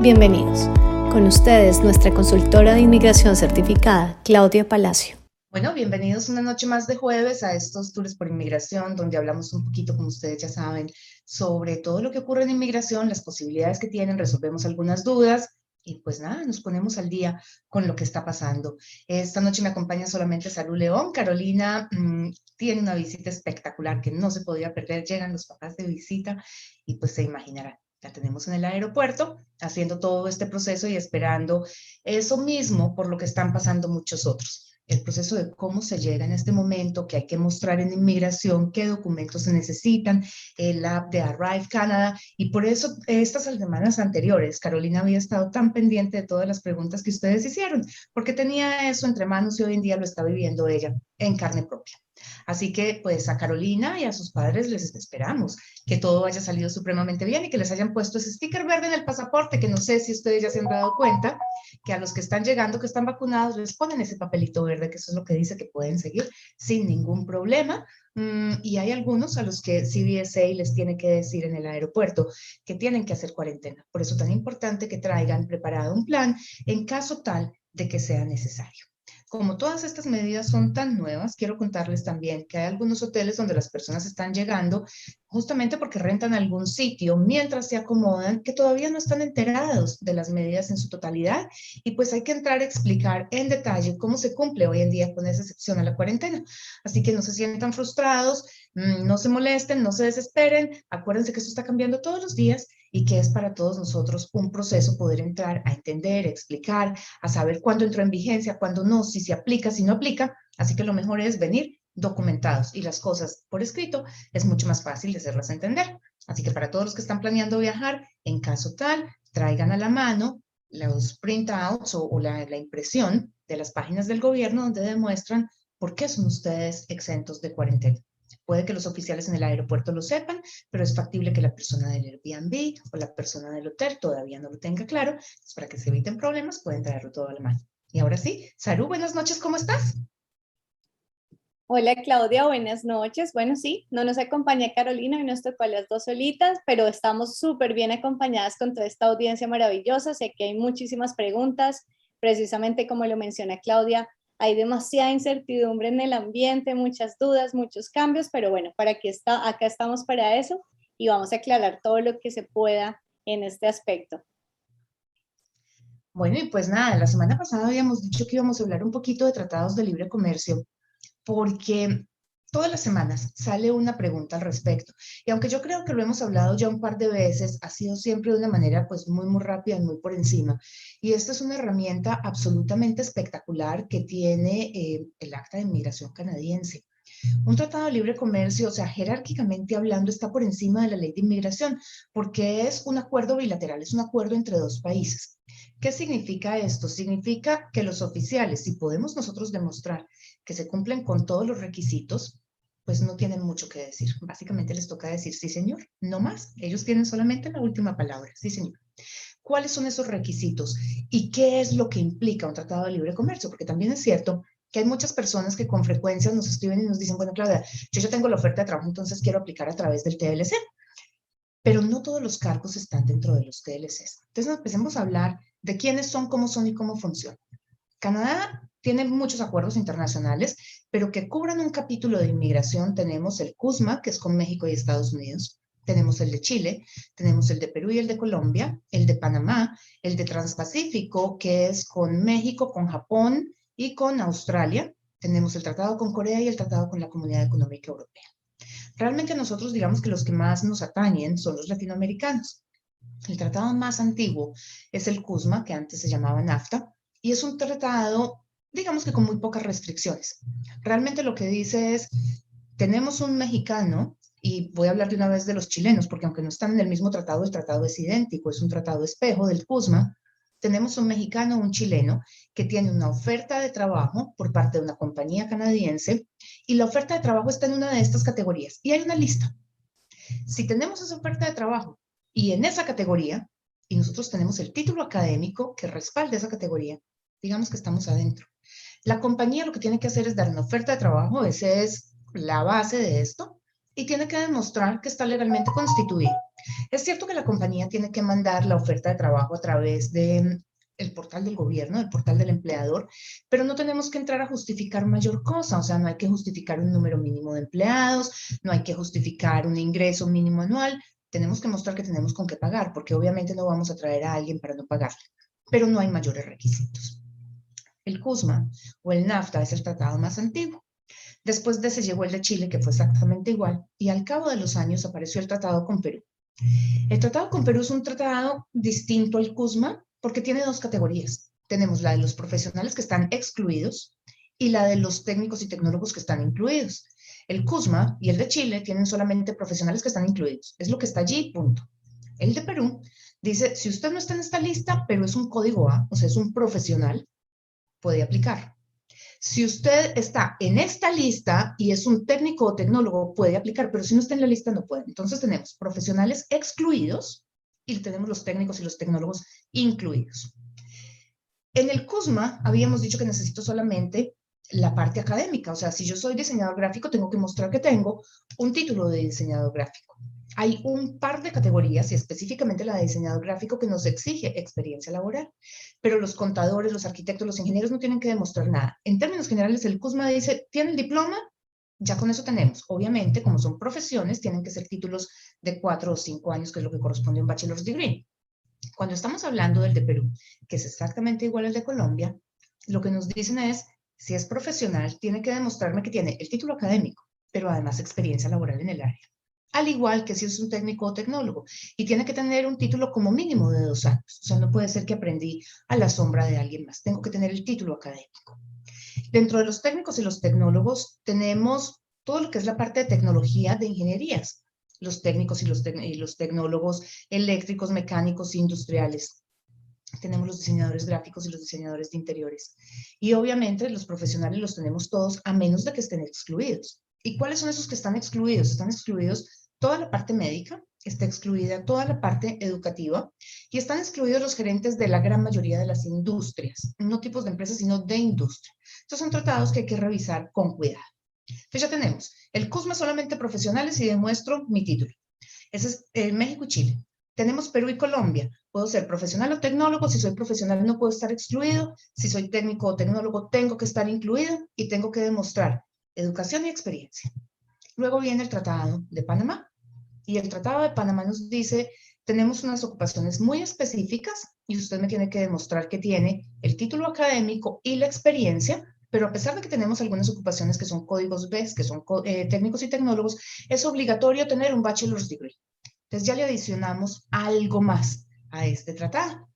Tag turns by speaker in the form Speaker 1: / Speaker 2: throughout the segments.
Speaker 1: Bienvenidos. Con ustedes, nuestra consultora de inmigración certificada, Claudia Palacio.
Speaker 2: Bueno, bienvenidos una noche más de jueves a estos tours por inmigración, donde hablamos un poquito, como ustedes ya saben, sobre todo lo que ocurre en inmigración, las posibilidades que tienen, resolvemos algunas dudas y pues nada, nos ponemos al día con lo que está pasando. Esta noche me acompaña solamente Salud León. Carolina mmm, tiene una visita espectacular que no se podía perder. Llegan los papás de visita y pues se imaginarán la tenemos en el aeropuerto, haciendo todo este proceso y esperando eso mismo por lo que están pasando muchos otros. El proceso de cómo se llega en este momento, que hay que mostrar en inmigración, qué documentos se necesitan, el app de Arrive Canada. Y por eso estas semanas anteriores, Carolina había estado tan pendiente de todas las preguntas que ustedes hicieron, porque tenía eso entre manos y hoy en día lo está viviendo ella en carne propia. Así que pues a Carolina y a sus padres les esperamos que todo haya salido supremamente bien y que les hayan puesto ese sticker verde en el pasaporte, que no sé si ustedes ya se han dado cuenta, que a los que están llegando, que están vacunados, les ponen ese papelito verde, que eso es lo que dice que pueden seguir sin ningún problema. Mm, y hay algunos a los que CBSA les tiene que decir en el aeropuerto que tienen que hacer cuarentena. Por eso tan importante que traigan preparado un plan en caso tal de que sea necesario. Como todas estas medidas son tan nuevas, quiero contarles también que hay algunos hoteles donde las personas están llegando justamente porque rentan algún sitio mientras se acomodan, que todavía no están enterados de las medidas en su totalidad y pues hay que entrar a explicar en detalle cómo se cumple hoy en día con esa excepción a la cuarentena. Así que no se sientan frustrados, mm, no se molesten, no se desesperen, acuérdense que esto está cambiando todos los días y que es para todos nosotros un proceso poder entrar a entender, explicar, a saber cuándo entró en vigencia, cuándo no, si se aplica, si no aplica. Así que lo mejor es venir documentados y las cosas por escrito es mucho más fácil de hacerlas entender. Así que para todos los que están planeando viajar, en caso tal, traigan a la mano los printouts o, o la, la impresión de las páginas del gobierno donde demuestran por qué son ustedes exentos de cuarentena. Puede que los oficiales en el aeropuerto lo sepan, pero es factible que la persona del Airbnb o la persona del hotel todavía no lo tenga claro. Entonces, para que se eviten problemas, pueden traerlo todo a la mano. Y ahora sí, Saru, buenas noches, ¿cómo estás?
Speaker 3: Hola Claudia, buenas noches. Bueno, sí, no nos acompaña Carolina y nos tocó a las dos solitas, pero estamos súper bien acompañadas con toda esta audiencia maravillosa. Sé que hay muchísimas preguntas, precisamente como lo menciona Claudia, hay demasiada incertidumbre en el ambiente, muchas dudas, muchos cambios, pero bueno, para aquí está, acá estamos para eso y vamos a aclarar todo lo que se pueda en este aspecto.
Speaker 2: Bueno, y pues nada, la semana pasada habíamos dicho que íbamos a hablar un poquito de tratados de libre comercio porque todas las semanas sale una pregunta al respecto. Y aunque yo creo que lo hemos hablado ya un par de veces, ha sido siempre de una manera pues muy, muy rápida y muy por encima. Y esta es una herramienta absolutamente espectacular que tiene eh, el Acta de Inmigración canadiense. Un tratado de libre comercio, o sea, jerárquicamente hablando, está por encima de la ley de inmigración, porque es un acuerdo bilateral, es un acuerdo entre dos países. ¿Qué significa esto? Significa que los oficiales, si podemos nosotros demostrar que se cumplen con todos los requisitos, pues no tienen mucho que decir. Básicamente les toca decir sí, señor, no más. Ellos tienen solamente la última palabra, sí, señor. ¿Cuáles son esos requisitos? ¿Y qué es lo que implica un tratado de libre comercio? Porque también es cierto que hay muchas personas que con frecuencia nos escriben y nos dicen, bueno, Claudia, yo ya tengo la oferta de trabajo, entonces quiero aplicar a través del TLC. Pero no todos los cargos están dentro de los TLCs. Entonces empecemos a hablar de quiénes son, cómo son y cómo funcionan. Canadá tiene muchos acuerdos internacionales, pero que cubran un capítulo de inmigración. Tenemos el CUSMA, que es con México y Estados Unidos. Tenemos el de Chile, tenemos el de Perú y el de Colombia, el de Panamá, el de Transpacífico, que es con México, con Japón y con Australia. Tenemos el tratado con Corea y el tratado con la Comunidad Económica Europea. Realmente nosotros digamos que los que más nos atañen son los latinoamericanos. El tratado más antiguo es el CUSMA, que antes se llamaba NAFTA, y es un tratado digamos que con muy pocas restricciones. Realmente lo que dice es, tenemos un mexicano, y voy a hablar de una vez de los chilenos, porque aunque no están en el mismo tratado, el tratado es idéntico, es un tratado espejo del CUSMA, tenemos un mexicano un chileno que tiene una oferta de trabajo por parte de una compañía canadiense y la oferta de trabajo está en una de estas categorías y hay una lista. Si tenemos esa oferta de trabajo y en esa categoría, y nosotros tenemos el título académico que respalde esa categoría, digamos que estamos adentro. La compañía lo que tiene que hacer es dar una oferta de trabajo, esa es la base de esto, y tiene que demostrar que está legalmente constituido. Es cierto que la compañía tiene que mandar la oferta de trabajo a través de mm, el portal del gobierno, el portal del empleador, pero no tenemos que entrar a justificar mayor cosa, o sea, no hay que justificar un número mínimo de empleados, no hay que justificar un ingreso mínimo anual, tenemos que mostrar que tenemos con qué pagar, porque obviamente no vamos a traer a alguien para no pagarle, pero no hay mayores requisitos. El CUSMA o el NAFTA es el tratado más antiguo. Después de ese llegó el de Chile, que fue exactamente igual, y al cabo de los años apareció el tratado con Perú. El tratado con Perú es un tratado distinto al CUSMA porque tiene dos categorías. Tenemos la de los profesionales que están excluidos y la de los técnicos y tecnólogos que están incluidos. El CUSMA y el de Chile tienen solamente profesionales que están incluidos. Es lo que está allí, punto. El de Perú dice, si usted no está en esta lista, pero es un código A, o sea, es un profesional, puede aplicar. Si usted está en esta lista y es un técnico o tecnólogo, puede aplicar, pero si no está en la lista, no puede. Entonces tenemos profesionales excluidos y tenemos los técnicos y los tecnólogos incluidos. En el CUSMA habíamos dicho que necesito solamente la parte académica, o sea, si yo soy diseñador gráfico, tengo que mostrar que tengo un título de diseñador gráfico. Hay un par de categorías y específicamente la de diseñador gráfico que nos exige experiencia laboral, pero los contadores, los arquitectos, los ingenieros no tienen que demostrar nada. En términos generales, el CUSMA dice, ¿tiene el diploma? Ya con eso tenemos. Obviamente, como son profesiones, tienen que ser títulos de cuatro o cinco años, que es lo que corresponde a un bachelor's degree. Cuando estamos hablando del de Perú, que es exactamente igual al de Colombia, lo que nos dicen es, si es profesional, tiene que demostrarme que tiene el título académico, pero además experiencia laboral en el área al igual que si es un técnico o tecnólogo, y tiene que tener un título como mínimo de dos años. O sea, no puede ser que aprendí a la sombra de alguien más. Tengo que tener el título académico. Dentro de los técnicos y los tecnólogos tenemos todo lo que es la parte de tecnología de ingenierías, los técnicos y los, y los tecnólogos eléctricos, mecánicos, industriales. Tenemos los diseñadores gráficos y los diseñadores de interiores. Y obviamente los profesionales los tenemos todos, a menos de que estén excluidos. ¿Y cuáles son esos que están excluidos? Están excluidos toda la parte médica, está excluida toda la parte educativa y están excluidos los gerentes de la gran mayoría de las industrias, no tipos de empresas, sino de industria. Estos son tratados que hay que revisar con cuidado. Entonces ya tenemos el CUSMA solamente profesionales y demuestro mi título. Ese es eh, México y Chile. Tenemos Perú y Colombia. Puedo ser profesional o tecnólogo. Si soy profesional no puedo estar excluido. Si soy técnico o tecnólogo tengo que estar incluido y tengo que demostrar educación y experiencia. Luego viene el Tratado de Panamá. Y el Tratado de Panamá nos dice, tenemos unas ocupaciones muy específicas y usted me tiene que demostrar que tiene el título académico y la experiencia, pero a pesar de que tenemos algunas ocupaciones que son códigos B, que son eh, técnicos y tecnólogos, es obligatorio tener un bachelor's degree. Entonces ya le adicionamos algo más a este tratado.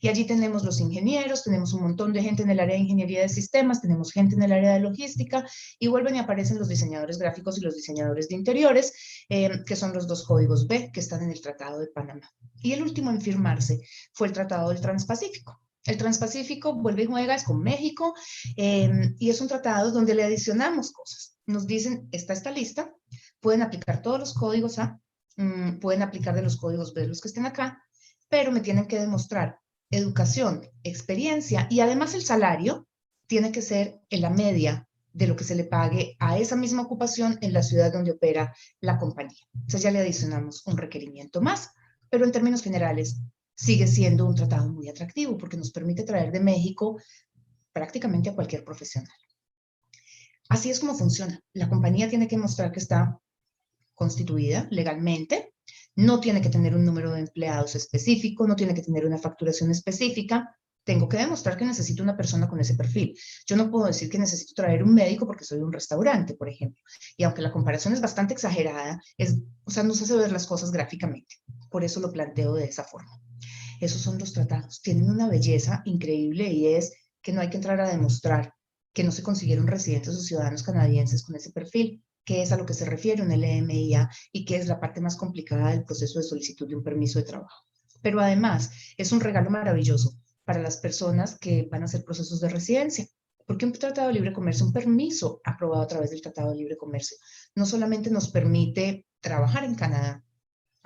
Speaker 2: Y allí tenemos los ingenieros, tenemos un montón de gente en el área de ingeniería de sistemas, tenemos gente en el área de logística y vuelven y aparecen los diseñadores gráficos y los diseñadores de interiores, eh, que son los dos códigos B que están en el Tratado de Panamá. Y el último en firmarse fue el Tratado del Transpacífico. El Transpacífico vuelve y juega, es con México, eh, y es un tratado donde le adicionamos cosas. Nos dicen, está esta lista, pueden aplicar todos los códigos A, mm, pueden aplicar de los códigos B los que estén acá, pero me tienen que demostrar educación, experiencia y además el salario tiene que ser en la media de lo que se le pague a esa misma ocupación en la ciudad donde opera la compañía. Entonces ya le adicionamos un requerimiento más, pero en términos generales sigue siendo un tratado muy atractivo porque nos permite traer de México prácticamente a cualquier profesional. Así es como funciona. La compañía tiene que mostrar que está constituida legalmente, no tiene que tener un número de empleados específico, no tiene que tener una facturación específica. Tengo que demostrar que necesito una persona con ese perfil. Yo no puedo decir que necesito traer un médico porque soy un restaurante, por ejemplo. Y aunque la comparación es bastante exagerada, es, o sea, nos hace ver las cosas gráficamente. Por eso lo planteo de esa forma. Esos son los tratados. Tienen una belleza increíble y es que no hay que entrar a demostrar que no se consiguieron residentes o ciudadanos canadienses con ese perfil qué es a lo que se refiere un LMIA y qué es la parte más complicada del proceso de solicitud de un permiso de trabajo. Pero además es un regalo maravilloso para las personas que van a hacer procesos de residencia, porque un tratado de libre comercio, un permiso aprobado a través del tratado de libre comercio, no solamente nos permite trabajar en Canadá,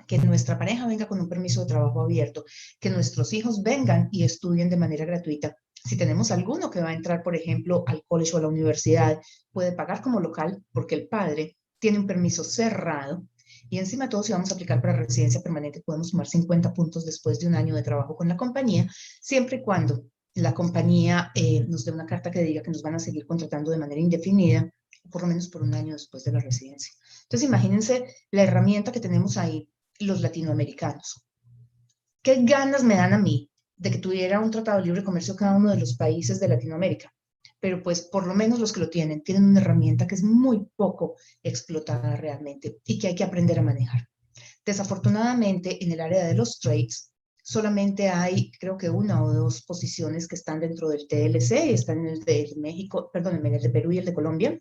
Speaker 2: que nuestra pareja venga con un permiso de trabajo abierto, que nuestros hijos vengan y estudien de manera gratuita, si tenemos alguno que va a entrar, por ejemplo, al colegio o a la universidad, puede pagar como local porque el padre tiene un permiso cerrado y encima de todo, si vamos a aplicar para residencia permanente, podemos sumar 50 puntos después de un año de trabajo con la compañía, siempre y cuando la compañía eh, nos dé una carta que diga que nos van a seguir contratando de manera indefinida, por lo menos por un año después de la residencia. Entonces, imagínense la herramienta que tenemos ahí los latinoamericanos. ¿Qué ganas me dan a mí de que tuviera un tratado de libre comercio cada uno de los países de Latinoamérica? Pero pues por lo menos los que lo tienen, tienen una herramienta que es muy poco explotada realmente y que hay que aprender a manejar. Desafortunadamente, en el área de los trades, solamente hay, creo que una o dos posiciones que están dentro del TLC, están en el de México, perdón, en el de Perú y el de Colombia,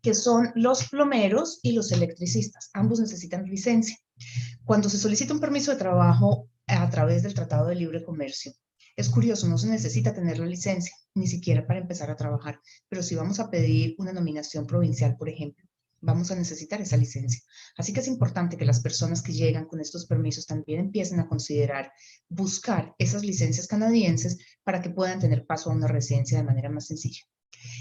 Speaker 2: que son los plomeros y los electricistas. Ambos necesitan licencia. Cuando se solicita un permiso de trabajo a través del Tratado de Libre Comercio, es curioso, no se necesita tener la licencia, ni siquiera para empezar a trabajar, pero si vamos a pedir una nominación provincial, por ejemplo, vamos a necesitar esa licencia. Así que es importante que las personas que llegan con estos permisos también empiecen a considerar buscar esas licencias canadienses para que puedan tener paso a una residencia de manera más sencilla.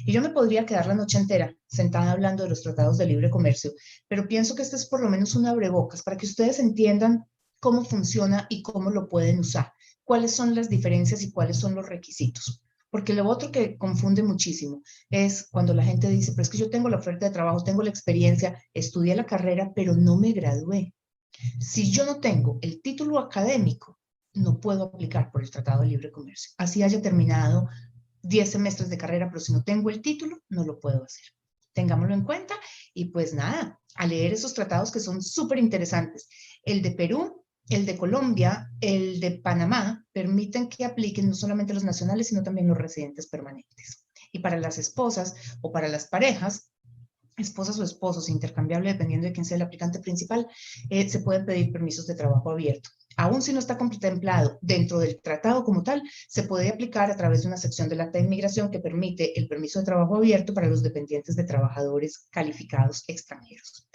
Speaker 2: Y yo me podría quedar la noche entera sentada hablando de los tratados de libre comercio, pero pienso que este es por lo menos un abrebocas para que ustedes entiendan cómo funciona y cómo lo pueden usar, cuáles son las diferencias y cuáles son los requisitos. Porque lo otro que confunde muchísimo es cuando la gente dice, pero es que yo tengo la oferta de trabajo, tengo la experiencia, estudié la carrera, pero no me gradué. Si yo no tengo el título académico, no puedo aplicar por el Tratado de Libre Comercio. Así haya terminado 10 semestres de carrera, pero si no tengo el título, no lo puedo hacer. Tengámoslo en cuenta y pues nada, a leer esos tratados que son súper interesantes. El de Perú el de Colombia, el de Panamá, permiten que apliquen no solamente los nacionales, sino también los residentes permanentes. Y para las esposas o para las parejas, esposas o esposos, intercambiable dependiendo de quién sea el aplicante principal, eh, se pueden pedir permisos de trabajo abierto. Aún si no está contemplado dentro del tratado como tal, se puede aplicar a través de una sección del acta de inmigración que permite el permiso de trabajo abierto para los dependientes de trabajadores calificados extranjeros.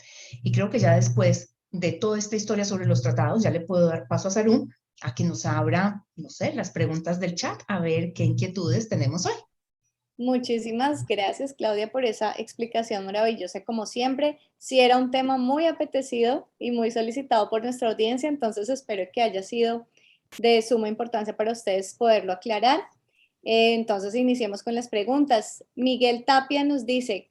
Speaker 2: Y creo que ya después de toda esta historia sobre los tratados, ya le puedo dar paso a Sarum a que nos abra, no sé, las preguntas del chat, a ver qué inquietudes tenemos hoy.
Speaker 3: Muchísimas gracias, Claudia, por esa explicación maravillosa, como siempre. Sí era un tema muy apetecido y muy solicitado por nuestra audiencia, entonces espero que haya sido de suma importancia para ustedes poderlo aclarar. Eh, entonces, iniciemos con las preguntas. Miguel Tapia nos dice,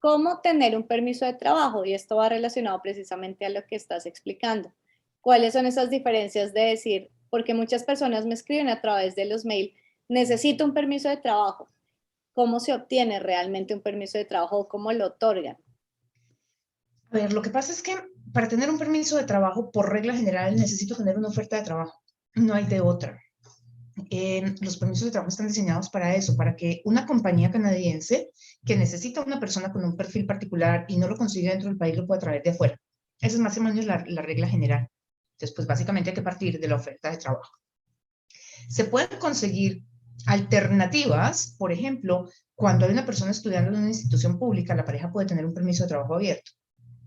Speaker 3: ¿Cómo tener un permiso de trabajo? Y esto va relacionado precisamente a lo que estás explicando. ¿Cuáles son esas diferencias de decir, porque muchas personas me escriben a través de los mails, necesito un permiso de trabajo? ¿Cómo se obtiene realmente un permiso de trabajo cómo lo otorgan?
Speaker 2: A ver, lo que pasa es que para tener un permiso de trabajo, por regla general, necesito tener una oferta de trabajo. No hay de otra. Eh, los permisos de trabajo están diseñados para eso, para que una compañía canadiense que necesita una persona con un perfil particular y no lo consigue dentro del país, lo pueda traer de afuera. Esa es más o menos la, la regla general. Entonces, pues básicamente hay que partir de la oferta de trabajo. Se pueden conseguir alternativas, por ejemplo, cuando hay una persona estudiando en una institución pública, la pareja puede tener un permiso de trabajo abierto.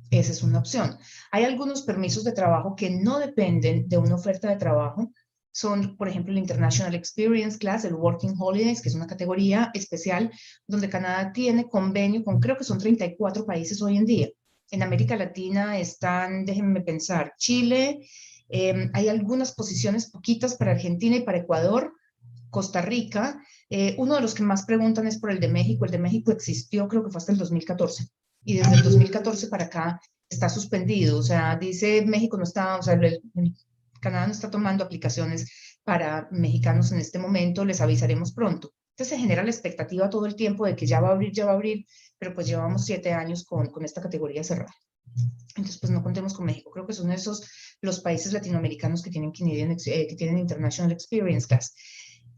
Speaker 2: Esa es una opción. Hay algunos permisos de trabajo que no dependen de una oferta de trabajo, son, por ejemplo, el International Experience Class, el Working Holidays, que es una categoría especial donde Canadá tiene convenio con, creo que son 34 países hoy en día. En América Latina están, déjenme pensar, Chile, em, hay algunas posiciones poquitas para Argentina y para Ecuador, Costa Rica. Eh, uno de los que más preguntan es por el de México. El de México existió, creo que fue hasta el 2014. Y desde el 2014 para acá está suspendido. O sea, dice México no está, o sea, el, Canadá no está tomando aplicaciones para mexicanos en este momento, les avisaremos pronto. Entonces se genera la expectativa todo el tiempo de que ya va a abrir, ya va a abrir, pero pues llevamos siete años con, con esta categoría cerrada. Entonces, pues no contemos con México. Creo que son esos los países latinoamericanos que tienen, eh, que tienen International Experience Class.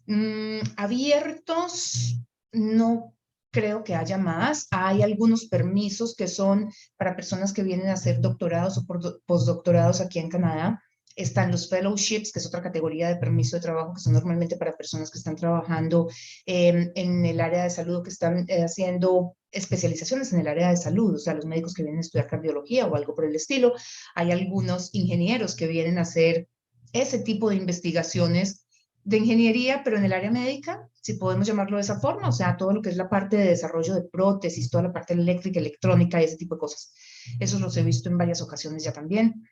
Speaker 2: Mm, abiertos, no creo que haya más. Hay algunos permisos que son para personas que vienen a hacer doctorados o postdoctorados aquí en Canadá. Están los fellowships, que es otra categoría de permiso de trabajo, que son normalmente para personas que están trabajando em, en el área de salud, que están eh, haciendo especializaciones en el área de salud, o sea, los médicos que vienen a estudiar cardiología o algo por el estilo. Hay algunos ingenieros que vienen a hacer ese tipo de investigaciones de ingeniería, pero en el área médica, si podemos llamarlo de esa forma, o sea, todo lo que es la parte de desarrollo de prótesis, toda la parte eléctrica, electrónica y ese tipo de cosas. Eso los he visto en varias ocasiones ya también.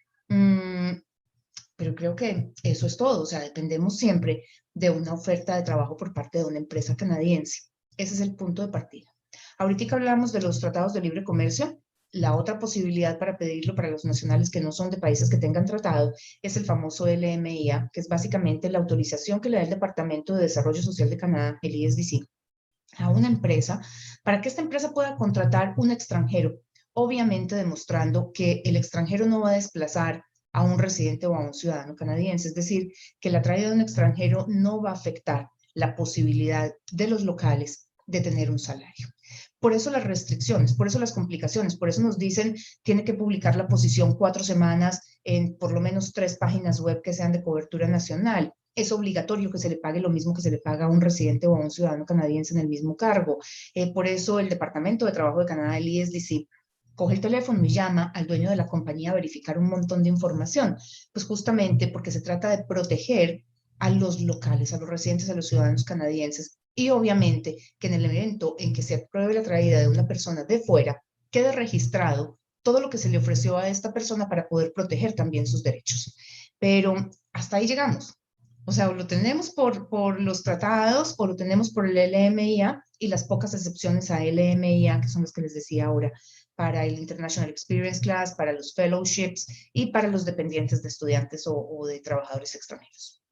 Speaker 2: Pero creo que eso es todo, o sea, dependemos siempre de una oferta de trabajo por parte de una empresa canadiense. Ese es el punto de partida. Ahorita hablamos de los tratados de libre comercio, la otra posibilidad para pedirlo para los nacionales que no son de países que tengan tratado es el famoso LMIA, que es básicamente la autorización que le da el Departamento de Desarrollo Social de Canadá, el ISDC, a una empresa para que esta empresa pueda contratar un extranjero, obviamente demostrando que el extranjero no va a desplazar a un residente o a un ciudadano canadiense, es decir, que la traída de un extranjero no va a afectar la posibilidad de los locales de tener un salario. Por eso las restricciones, por eso las complicaciones, por eso nos dicen tiene que publicar la posición cuatro semanas en por lo menos tres páginas web que sean de cobertura nacional. Es obligatorio que se le pague lo mismo que se le paga a un residente o a un ciudadano canadiense en el mismo cargo. Eh, por eso el Departamento de Trabajo de Canadá, el ISDC, coge el teléfono y llama al dueño de la compañía a verificar un montón de información. Pues justamente porque se trata de proteger a los locales, a los residentes, a los ciudadanos canadienses y obviamente que en el evento en que se apruebe la traída de una persona de fuera, quede registrado todo lo que se le ofreció a esta persona para poder proteger también sus derechos. Pero hasta ahí llegamos. O sea, lo tenemos por, por los tratados o lo tenemos por el LMIA y las pocas excepciones a LMIA, que son las que les decía ahora, para el International Experience Class, para los fellowships y para los dependientes de estudiantes o, o de trabajadores extranjeros.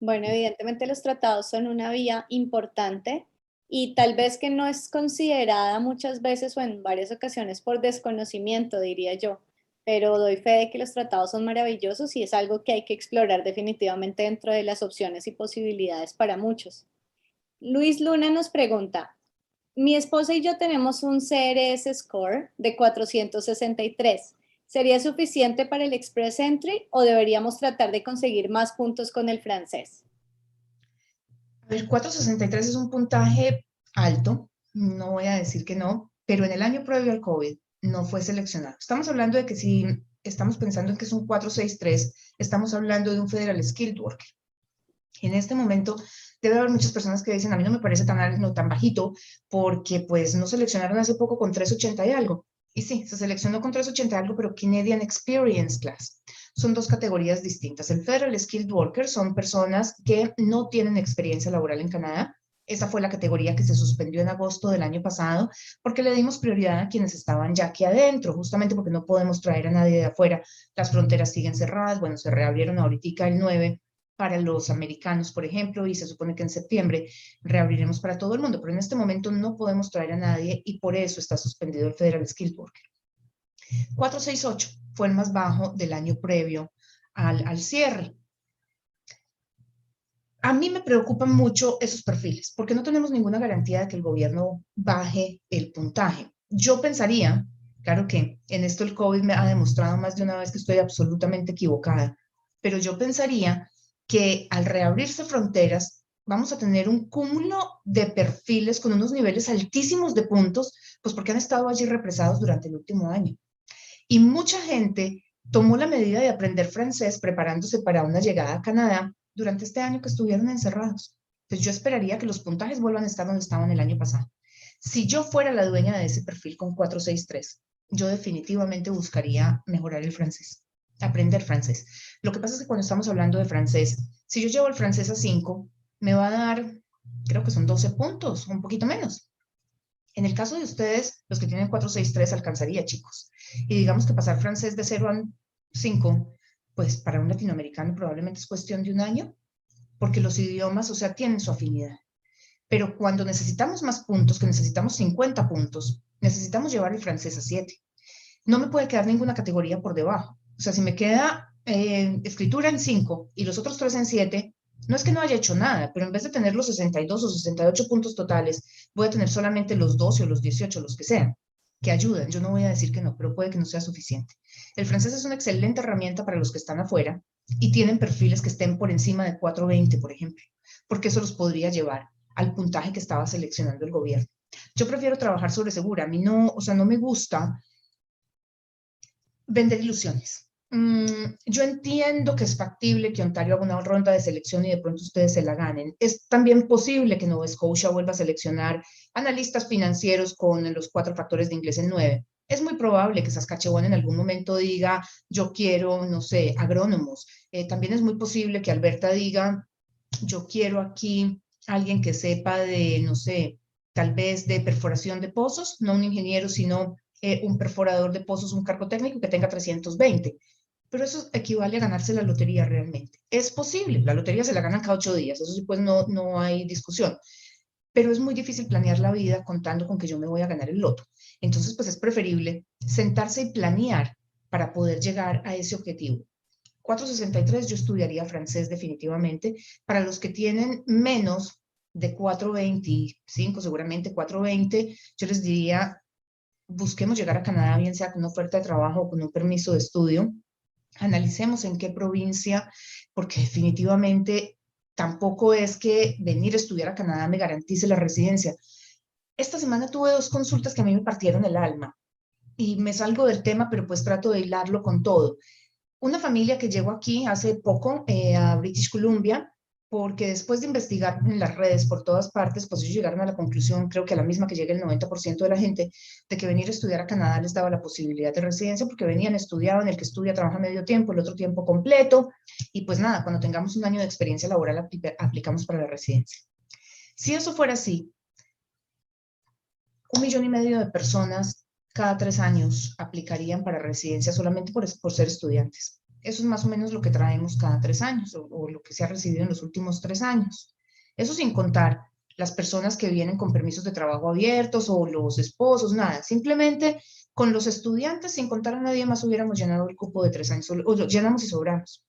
Speaker 3: Bueno, evidentemente los tratados son una vía importante y tal vez que no es considerada muchas veces o en varias ocasiones por desconocimiento, diría yo, pero doy fe de que los tratados son maravillosos y es algo que hay que explorar definitivamente dentro de las opciones y posibilidades para muchos. Luis Luna nos pregunta, mi esposa y yo tenemos un CRS score de 463. ¿Sería suficiente para el Express Entry o deberíamos tratar de conseguir más puntos con el francés?
Speaker 2: El 463 es un puntaje alto, no voy a decir que no, pero en el año previo al COVID no fue seleccionado. Estamos hablando de que si estamos pensando en que es un 463, estamos hablando de un Federal Skilled Worker. En este momento debe haber muchas personas que dicen, a mí no me parece tan, no, tan bajito, porque pues no seleccionaron hace poco con 380 y algo. Y sí, se seleccionó con 380 algo, pero Canadian Experience Class. Son dos categorías distintas. El Federal Skilled Worker son personas que no tienen experiencia laboral en Canadá. Esa fue la categoría que se suspendió en agosto del año pasado porque le dimos prioridad a quienes estaban ya aquí adentro, justamente porque no podemos traer a nadie de afuera. Las fronteras siguen cerradas. Bueno, se reabrieron ahorita el 9 para los americanos, por ejemplo, y se supone que en septiembre reabriremos para todo el mundo, pero en este momento no podemos traer a nadie y por eso está suspendido el Federal Skilled Worker. 468 fue el más bajo del año previo al, al cierre. A mí me preocupan mucho esos perfiles, porque no tenemos ninguna garantía de que el gobierno baje el puntaje. Yo pensaría, claro que en esto el COVID me ha demostrado más de una vez que estoy absolutamente equivocada, pero yo pensaría que al reabrirse fronteras vamos a tener un cúmulo de perfiles con unos niveles altísimos de puntos, pues porque han estado allí represados durante el último año. Y mucha gente tomó la medida de aprender francés preparándose para una llegada a Canadá durante este año que estuvieron encerrados. Pues yo esperaría que los puntajes vuelvan a estar donde estaban el año pasado. Si yo fuera la dueña de ese perfil con 463, yo definitivamente buscaría mejorar el francés aprender francés. Lo que pasa es que cuando estamos hablando de francés, si yo llevo el francés a 5, me va a dar, creo que son 12 puntos, un poquito menos. En el caso de ustedes, los que tienen 463 alcanzaría, chicos. Y digamos que pasar francés de 0 a 5, pues para un latinoamericano probablemente es cuestión de un año, porque los idiomas, o sea, tienen su afinidad. Pero cuando necesitamos más puntos, que necesitamos 50 puntos, necesitamos llevar el francés a 7. No me puede quedar ninguna categoría por debajo. O sea, si me queda escritura en 5 y los otros 3 en 7, no es que no haya hecho nada, pero en vez de tener los 62 o 68 puntos totales, voy a tener solamente los 12 o los 18, los que sean, que ayudan. Yo no voy a decir que no, pero puede que no sea suficiente. El francés es una excelente herramienta para los que están afuera y tienen perfiles que estén por encima de 420, por ejemplo, porque eso los podría llevar al puntaje que estaba seleccionando el gobierno. Yo prefiero trabajar sobre segura. A mí no, o sea, no me gusta vender ilusiones yo entiendo que es factible que Ontario haga una ronda de selección y de pronto ustedes se la ganen. Es también posible que Nova Scotia vuelva a seleccionar analistas financieros con los cuatro factores de inglés en nueve. Es muy probable que Saskatchewan en algún momento diga, yo quiero, no sé, agrónomos. Eh, también es muy posible que Alberta diga, yo quiero aquí alguien que sepa de, no sé, tal vez de perforación de pozos, no un ingeniero, sino eh, un perforador de pozos, un cargo técnico que tenga 320 pero eso equivale a ganarse la lotería realmente. Es posible, la lotería se la ganan cada ocho días, eso sí, pues no, no hay discusión, pero es muy difícil planear la vida contando con que yo me voy a ganar el loto. Entonces, pues es preferible sentarse y planear para poder llegar a ese objetivo. 463 yo estudiaría francés definitivamente. Para los que tienen menos de 425, seguramente 420, yo les diría, busquemos llegar a Canadá, bien sea con una oferta de trabajo o con un permiso de estudio analicemos en qué provincia, porque definitivamente tampoco es que venir a estudiar a Canadá me garantice la residencia. Esta semana tuve dos consultas que a mí me partieron el alma y me salgo del tema, pero pues trato de hilarlo con todo. Una familia que llegó aquí hace poco eh, a British Columbia porque después de investigar en las redes por todas partes, pues ellos llegaron a la conclusión, creo que a la misma que llega el 90% de la gente, de que venir a estudiar a Canadá les daba la posibilidad de residencia porque venían, estudiaban, el que estudia trabaja medio tiempo, el otro tiempo completo, y pues nada, cuando tengamos un año de experiencia laboral aplicamos para la residencia. Si eso fuera así, un millón y medio de personas cada tres años aplicarían para residencia solamente por, por ser estudiantes. Eso es más o menos lo que traemos cada tres años o, lo que se ha recibido en los últimos tres años. Eso sin contar las personas que vienen con permisos de trabajo abiertos o los esposos, nada. Simplemente con los estudiantes, sin contar a nadie más, hubiéramos llenado el cupo de tres años, o llenamos y sobramos.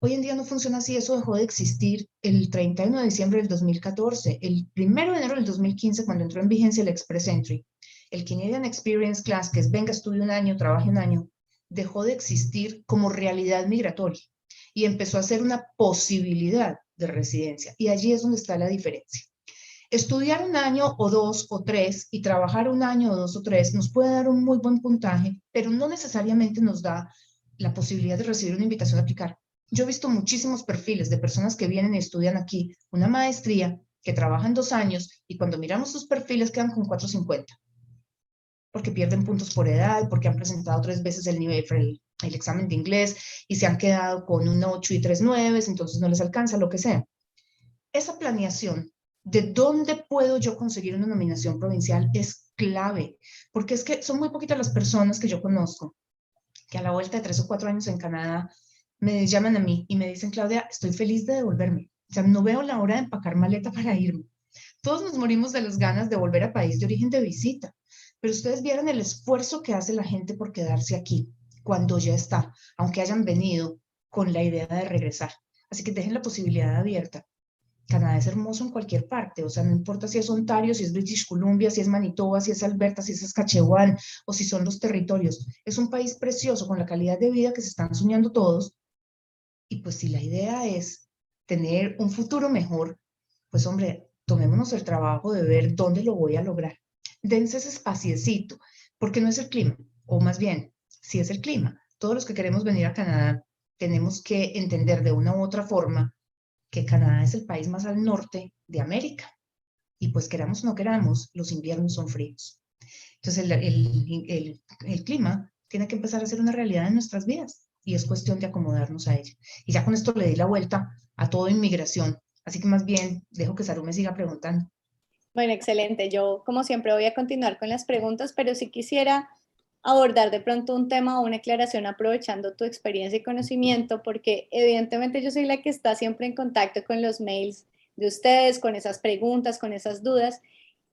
Speaker 2: Hoy en día no funciona así, eso dejó de existir el 31 de diciembre del 2014, el 1 de enero del 2015, cuando entró en vigencia el Express Entry. El Canadian Experience Class, que es venga, estudie un año, trabaje un año, dejó de existir como realidad migratoria y empezó a ser una posibilidad de residencia. Y allí es donde está la diferencia. Estudiar un año o dos o tres y trabajar un año o dos o tres nos puede dar un muy buen puntaje, pero no necesariamente nos da la posibilidad de recibir una invitación a aplicar. Yo he visto muchísimos perfiles de personas que vienen y estudian aquí una maestría, que trabajan dos años y cuando miramos sus perfiles quedan con 450 porque pierden puntos por edad, porque han presentado tres veces el nivel, el, el examen de inglés y se han quedado con un 8 y tres 9, entonces no les alcanza, lo que sea. Esa planeación de dónde puedo yo conseguir una nominación provincial es clave, porque es que son muy poquitas las personas que yo conozco que a la vuelta de tres o cuatro años en Canadá me llaman a mí y me dicen, Claudia, estoy feliz de devolverme. O sea, no veo la hora de empacar maleta para irme. Todos nos morimos de las ganas de volver a país de origen de visita pero ustedes vieron el esfuerzo que hace la gente por quedarse aquí cuando ya está, aunque hayan venido con la idea de regresar. Así que dejen la posibilidad abierta. Canadá es hermoso en cualquier parte, o sea, no importa si es Ontario, si es British Columbia, si es Manitoba, si es Alberta, si es Saskatchewan o si son los territorios. Es un país precioso con la calidad de vida que se están soñando todos. Y pues si la idea es tener un futuro mejor, pues hombre, tomémonos el trabajo de ver dónde lo voy a lograr dense ese espaciecito, porque no es el clima, o más bien, si es el clima. Todos los que queremos venir a Canadá tenemos que entender de una u otra forma que Canadá es el país más al norte de América. Y pues queramos o no queramos, los inviernos son fríos. Entonces el, el, el, clima tiene que empezar a ser una realidad en nuestras vidas y es cuestión de acomodarnos a ello. Y ya con esto le di la vuelta a todo inmigración. Así que más bien dejo que Saru me siga preguntando.
Speaker 3: Bueno, excelente. Yo, como siempre, voy a continuar con las preguntas, pero si quisiera abordar de pronto un tema o una aclaración aprovechando tu experiencia y conocimiento, porque evidentemente yo soy la que está siempre en contacto con los mails de ustedes, con esas preguntas, con esas dudas,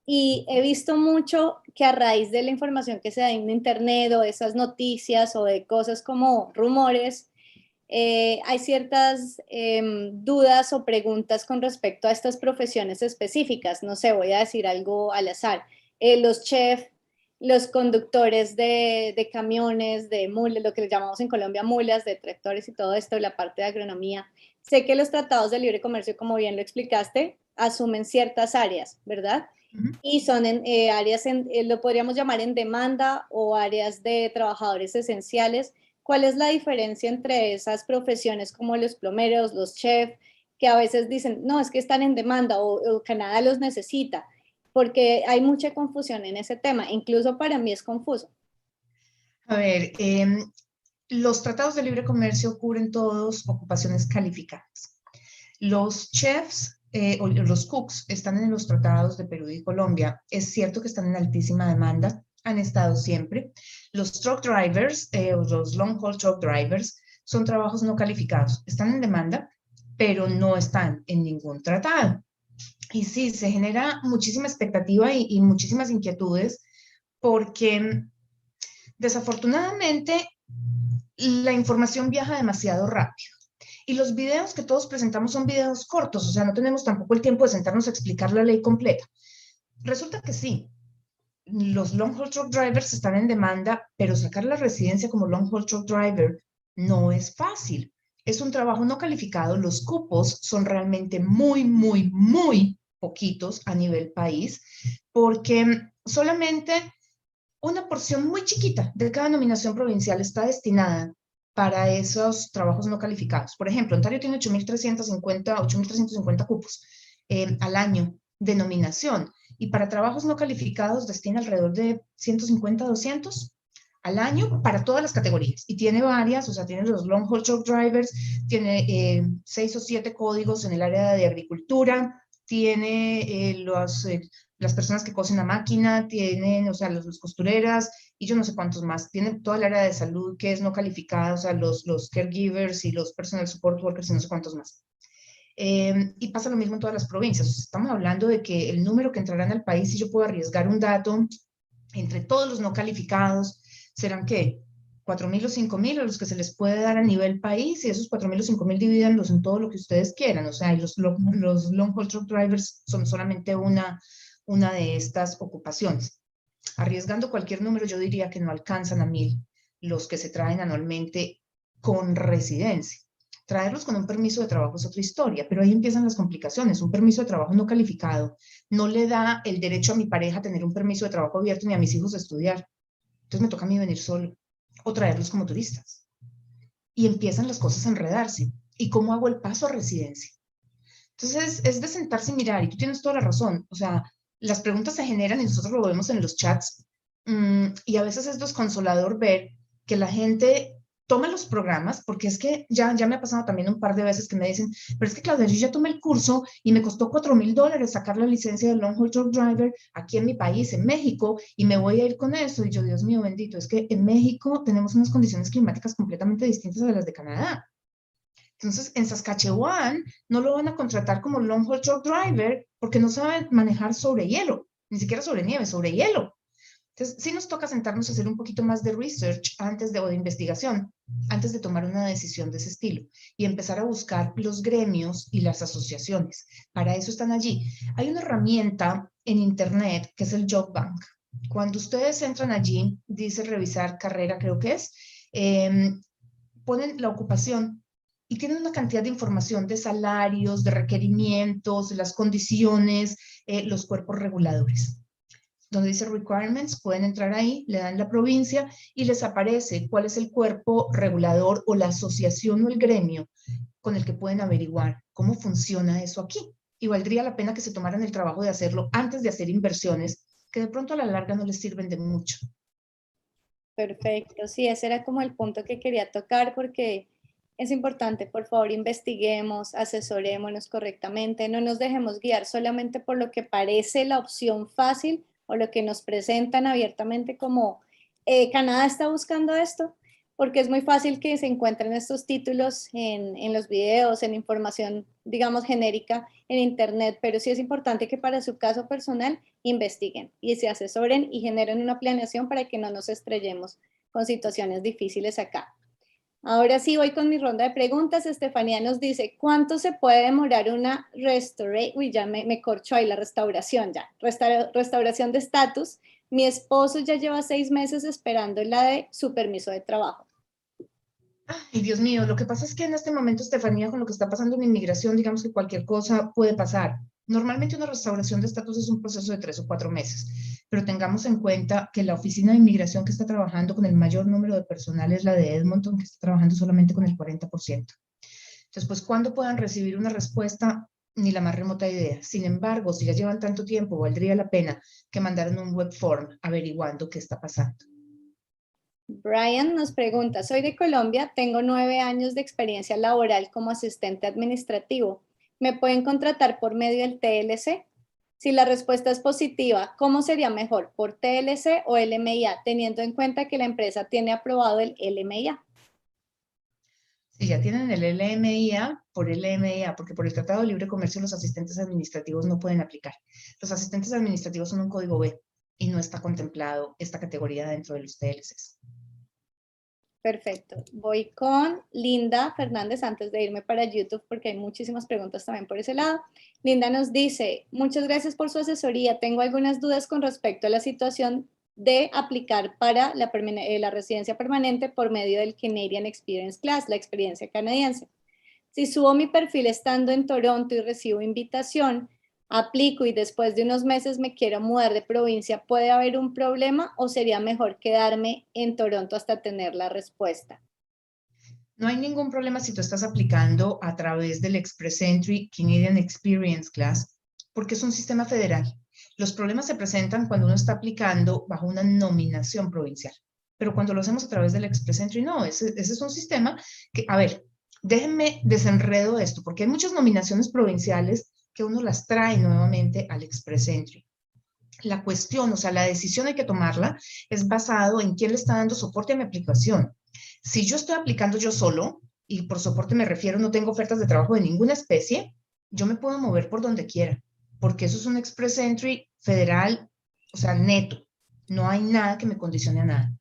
Speaker 3: y he visto mucho que a raíz de la información que se da en Internet o de esas noticias o de cosas como rumores, eh, hay ciertas em, dudas o preguntas con respecto a estas profesiones específicas. No sé, voy a decir algo al azar. Eh, los chefs, los conductores de, de, camiones, de mulas, lo que le llamamos en Colombia mulas, de tractores y todo esto, la parte de agronomía. Sé que los tratados de libre comercio, como bien lo explicaste, asumen ciertas áreas, ¿verdad? Y son en, eh, áreas, en, lo podríamos llamar en demanda o áreas de trabajadores esenciales ¿Cuál es la diferencia entre esas profesiones como los plomeros, los chefs, que a veces dicen, no, es que están en demanda o, Canadá los necesita? Porque hay mucha confusión en ese tema, incluso para mí es confuso.
Speaker 2: A ver, em, los tratados de libre comercio cubren todos ocupaciones calificadas. Los chefs eh, o los cooks están en los tratados de Perú y Colombia. Es cierto que están en altísima demanda, han estado siempre. Los truck drivers eh, los long haul truck drivers son trabajos no calificados. Están en demanda, pero no están en ningún tratado. Y sí, se genera muchísima expectativa y, y muchísimas inquietudes porque desafortunadamente la información viaja demasiado rápido. Y los videos que todos presentamos son videos cortos, o sea, no tenemos tampoco el tiempo de sentarnos a explicar la ley completa. Resulta que sí, los long haul truck drivers están en demanda, pero sacar la residencia como long haul truck driver no es fácil. Es un trabajo no calificado, los cupos son realmente muy, muy, muy poquitos a nivel país, porque solamente una porción muy chiquita de cada nominación provincial está destinada para esos trabajos no calificados. Por ejemplo, Ontario tiene 8.350 8.350 cupos eh, al año de nominación y para trabajos no calificados destina alrededor de 150, 200 al año para todas las categorías. Y tiene varias, o sea, tiene los long haul truck drivers, tiene eh, seis o siete códigos en el área de agricultura, tiene eh, los, las personas que cosen a máquina, tienen, o sea, los, costureras y yo no sé cuántos más. Tienen toda el área de salud que es no calificada, o sea, los, los caregivers y los personal support workers y no sé cuántos más. Em, y pasa lo mismo en todas las provincias. estamos hablando de que el número que entrarán al país, si yo puedo arriesgar un dato, entre todos los no calificados, serán que 4.000 o 5.000 a los que se les puede dar a nivel país y esos 4.000 o 5.000 dividendos en todo lo que ustedes quieran. O sea, los, los long haul truck drivers son solamente una, una de estas ocupaciones. Arriesgando cualquier número, yo diría que no alcanzan a mil los que se traen anualmente con residencia. Traerlos con un permiso de trabajo es otra historia, pero ahí empiezan las complicaciones. Un permiso de trabajo no calificado no le da el derecho a mi pareja a tener un permiso de trabajo abierto ni a mis hijos a estudiar. Entonces me toca a mí venir solo o traerlos como turistas. Y empiezan las cosas a enredarse. ¿Y cómo hago el paso a residencia? Entonces es de sentarse y mirar, y tú tienes toda la razón. O sea, las preguntas se generan y nosotros lo vemos en los chats mm, y a veces es desconsolador ver que la gente toma los programas, porque es que ya, ya me ha pasado también un par de veces que me dicen, pero es que Claudia, yo ya tomé el curso y me costó cuatro mil dólares sacar la licencia de Long Haul Truck Driver aquí en mi país, en México, y me voy a ir con eso. Y yo, Dios mío, bendito, es que en México tenemos unas condiciones climáticas completamente distintas a las de Canadá. Entonces, en Saskatchewan no lo van a contratar como long haul truck driver porque no saben manejar sobre hielo, ni siquiera sobre nieve, sobre hielo. Entonces, sí nos toca sentarnos a hacer un poquito más de research antes de, o de investigación, antes de tomar una decisión de ese estilo y empezar a buscar los gremios y las asociaciones. Para eso están allí. Hay una herramienta en Internet que es el Job Bank. Cuando ustedes entran allí, dice revisar carrera, creo que es, em, ponen la ocupación y tienen una cantidad de información de salarios, de requerimientos, las condiciones, eh, los cuerpos reguladores. Donde dice requirements, pueden entrar ahí, le dan la provincia y les aparece cuál es el cuerpo regulador o la asociación o el gremio con el que pueden averiguar cómo funciona eso aquí. Y valdría la pena que se tomaran el trabajo de hacerlo antes de hacer inversiones que de pronto a la larga no les sirven de mucho.
Speaker 3: Perfecto, sí, ese era como el punto que quería tocar porque es importante, por favor, investiguemos, asesorémonos correctamente, no nos dejemos guiar solamente por lo que parece la opción fácil o lo que nos presentan abiertamente como eh, Canadá está buscando esto, porque es muy fácil que se encuentren estos títulos en, en, los videos, en información, digamos, genérica en Internet, pero sí es importante que para su caso personal investiguen y se asesoren y generen una planeación para que no nos estrellemos con situaciones difíciles acá. Ahora sí voy con mi ronda de preguntas. Estefanía nos dice, ¿cuánto se puede demorar una restauración? Uy, ya me, me, corcho ahí la restauración ya. restauración de estatus. Mi esposo ya lleva seis meses esperando la de su permiso de trabajo.
Speaker 2: Ay, Dios mío, lo que pasa es que en este momento, Estefanía, con lo que está pasando en inmigración, digamos que cualquier cosa puede pasar. Normalmente una restauración de estatus es un proceso de tres o cuatro meses. Pero tengamos en cuenta que la oficina de inmigración que está trabajando con el mayor número de personal es la de Edmonton, que está trabajando solamente con el 40%. Entonces, pues, ¿cuándo puedan recibir una respuesta? Ni la más remota idea. Sin embargo, si ya llevan tanto tiempo, valdría la pena que mandaran un web form averiguando qué está pasando.
Speaker 3: Brian nos pregunta, soy de Colombia, tengo nueve años de experiencia laboral como asistente administrativo. ¿Me pueden contratar por medio del TLC? Si la respuesta es positiva, ¿cómo sería mejor, por TLC o LMIA, teniendo en cuenta que la empresa tiene aprobado el LMIA?
Speaker 2: Si ya tienen el LMIA, por LMIA, porque por el Tratado de Libre Comercio los asistentes administrativos no pueden aplicar. Los asistentes administrativos son un código B y no está contemplado esta categoría dentro de los TLCs.
Speaker 3: Perfecto. Voy con Linda Fernández antes de irme para YouTube porque hay muchísimas preguntas también por ese lado. Linda nos dice, muchas gracias por su asesoría. Tengo algunas dudas con respecto a la situación de aplicar para la, eh, la residencia permanente por medio del Canadian Experience Class, la experiencia canadiense. Si subo mi perfil estando en Toronto y recibo invitación, aplico y después de unos meses me quiero mudar de provincia, ¿puede haber un problema o sería mejor quedarme en Toronto hasta tener la respuesta?
Speaker 2: No hay ningún problema si tú estás aplicando a través del Express Entry Canadian Experience Class, porque es un sistema federal. Los problemas se presentan cuando uno está aplicando bajo una nominación provincial. Pero cuando lo hacemos a través del Express Entry, no, ese, ese es un sistema que, a ver, déjenme desenredo esto, porque hay muchas nominaciones provinciales que uno las trae nuevamente al Express Entry. La cuestión, o sea, la decisión hay que tomarla, es basado en quién le está dando soporte a mi aplicación. Si yo estoy aplicando yo solo, y por soporte me refiero, no tengo ofertas de trabajo de ninguna especie, yo me puedo mover por donde quiera, porque eso es un Express Entry federal, o sea, neto. No hay nada que me condicione a nada.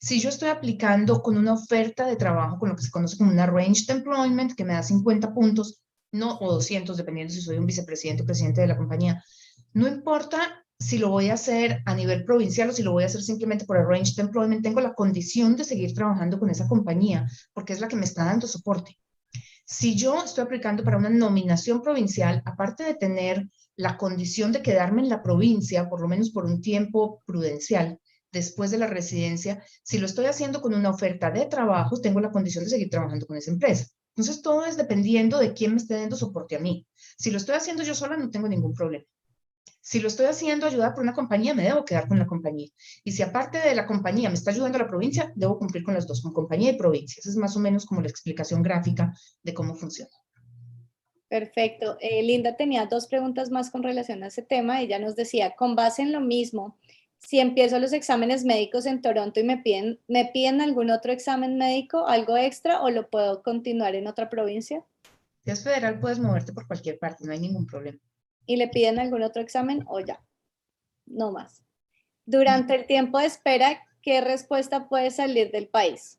Speaker 2: Si yo estoy aplicando con una oferta de trabajo, con lo que se conoce como una Ranged Employment, que me da 50 puntos, no, o 200, dependiendo si soy un vicepresidente o presidente de la compañía. No importa si lo voy a hacer a nivel provincial o si lo voy a hacer simplemente por arranged employment, tengo la condición de seguir trabajando con esa compañía porque es la que me está dando soporte. Si yo estoy aplicando para una nominación provincial, aparte de tener la condición de quedarme en la provincia, por lo menos por un tiempo prudencial, después de la residencia, si lo estoy haciendo con una oferta de trabajo, tengo la condición de seguir trabajando con esa empresa. Entonces, todo es dependiendo de quién me esté dando soporte a mí. Si lo estoy haciendo yo sola, no tengo ningún problema. Si lo estoy haciendo ayudada por una compañía, me debo quedar con la compañía. Y si aparte de la compañía me está ayudando la provincia, debo cumplir con las dos, con compañía y provincia. Esa es más o menos como la explicación gráfica de cómo funciona.
Speaker 3: Perfecto. Eh, Linda tenía dos preguntas más con relación a ese tema. Ella nos decía, con base en lo mismo, si empiezo los exámenes médicos en Toronto y me piden, ¿me piden algún otro examen médico, algo extra o lo puedo continuar en otra provincia?
Speaker 2: Si es federal, puedes moverte por cualquier parte, no hay ningún problema.
Speaker 3: ¿Y le piden algún otro examen o ya? No más. Durante el tiempo de espera, ¿qué respuesta puede salir del país?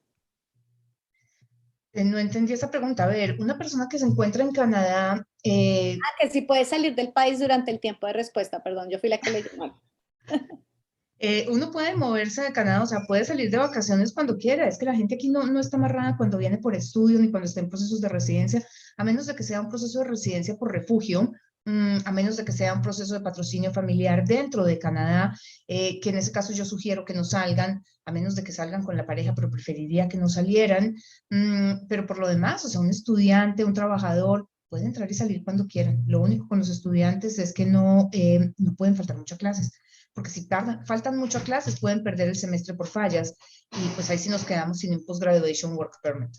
Speaker 2: Eh, no entendí esa pregunta. A ver, una persona que se encuentra en Canadá...
Speaker 3: Eh, ah, que sí puede salir del país durante el tiempo de respuesta. Perdón, yo fui la que le llamó.
Speaker 2: Eh, uno puede moverse de Canadá, o sea, puede salir de vacaciones cuando quiera. Es que la gente aquí no, no está amarrada cuando viene por estudio ni cuando está en procesos de residencia, a menos de que sea un proceso de residencia por refugio, mm, a menos de que sea un proceso de patrocinio familiar dentro de Canadá, eh, que en ese caso yo sugiero que no salgan, a menos de que salgan con la pareja, pero preferiría que no salieran. Mm, pero por lo demás, o sea, un estudiante, un trabajador, puede entrar y salir cuando quieran. Lo único con los estudiantes es que no, eh, no pueden faltar muchas clases porque si tardan, faltan muchas clases, pueden perder el semestre por fallas y pues ahí sí nos quedamos sin un postgraduation work permit.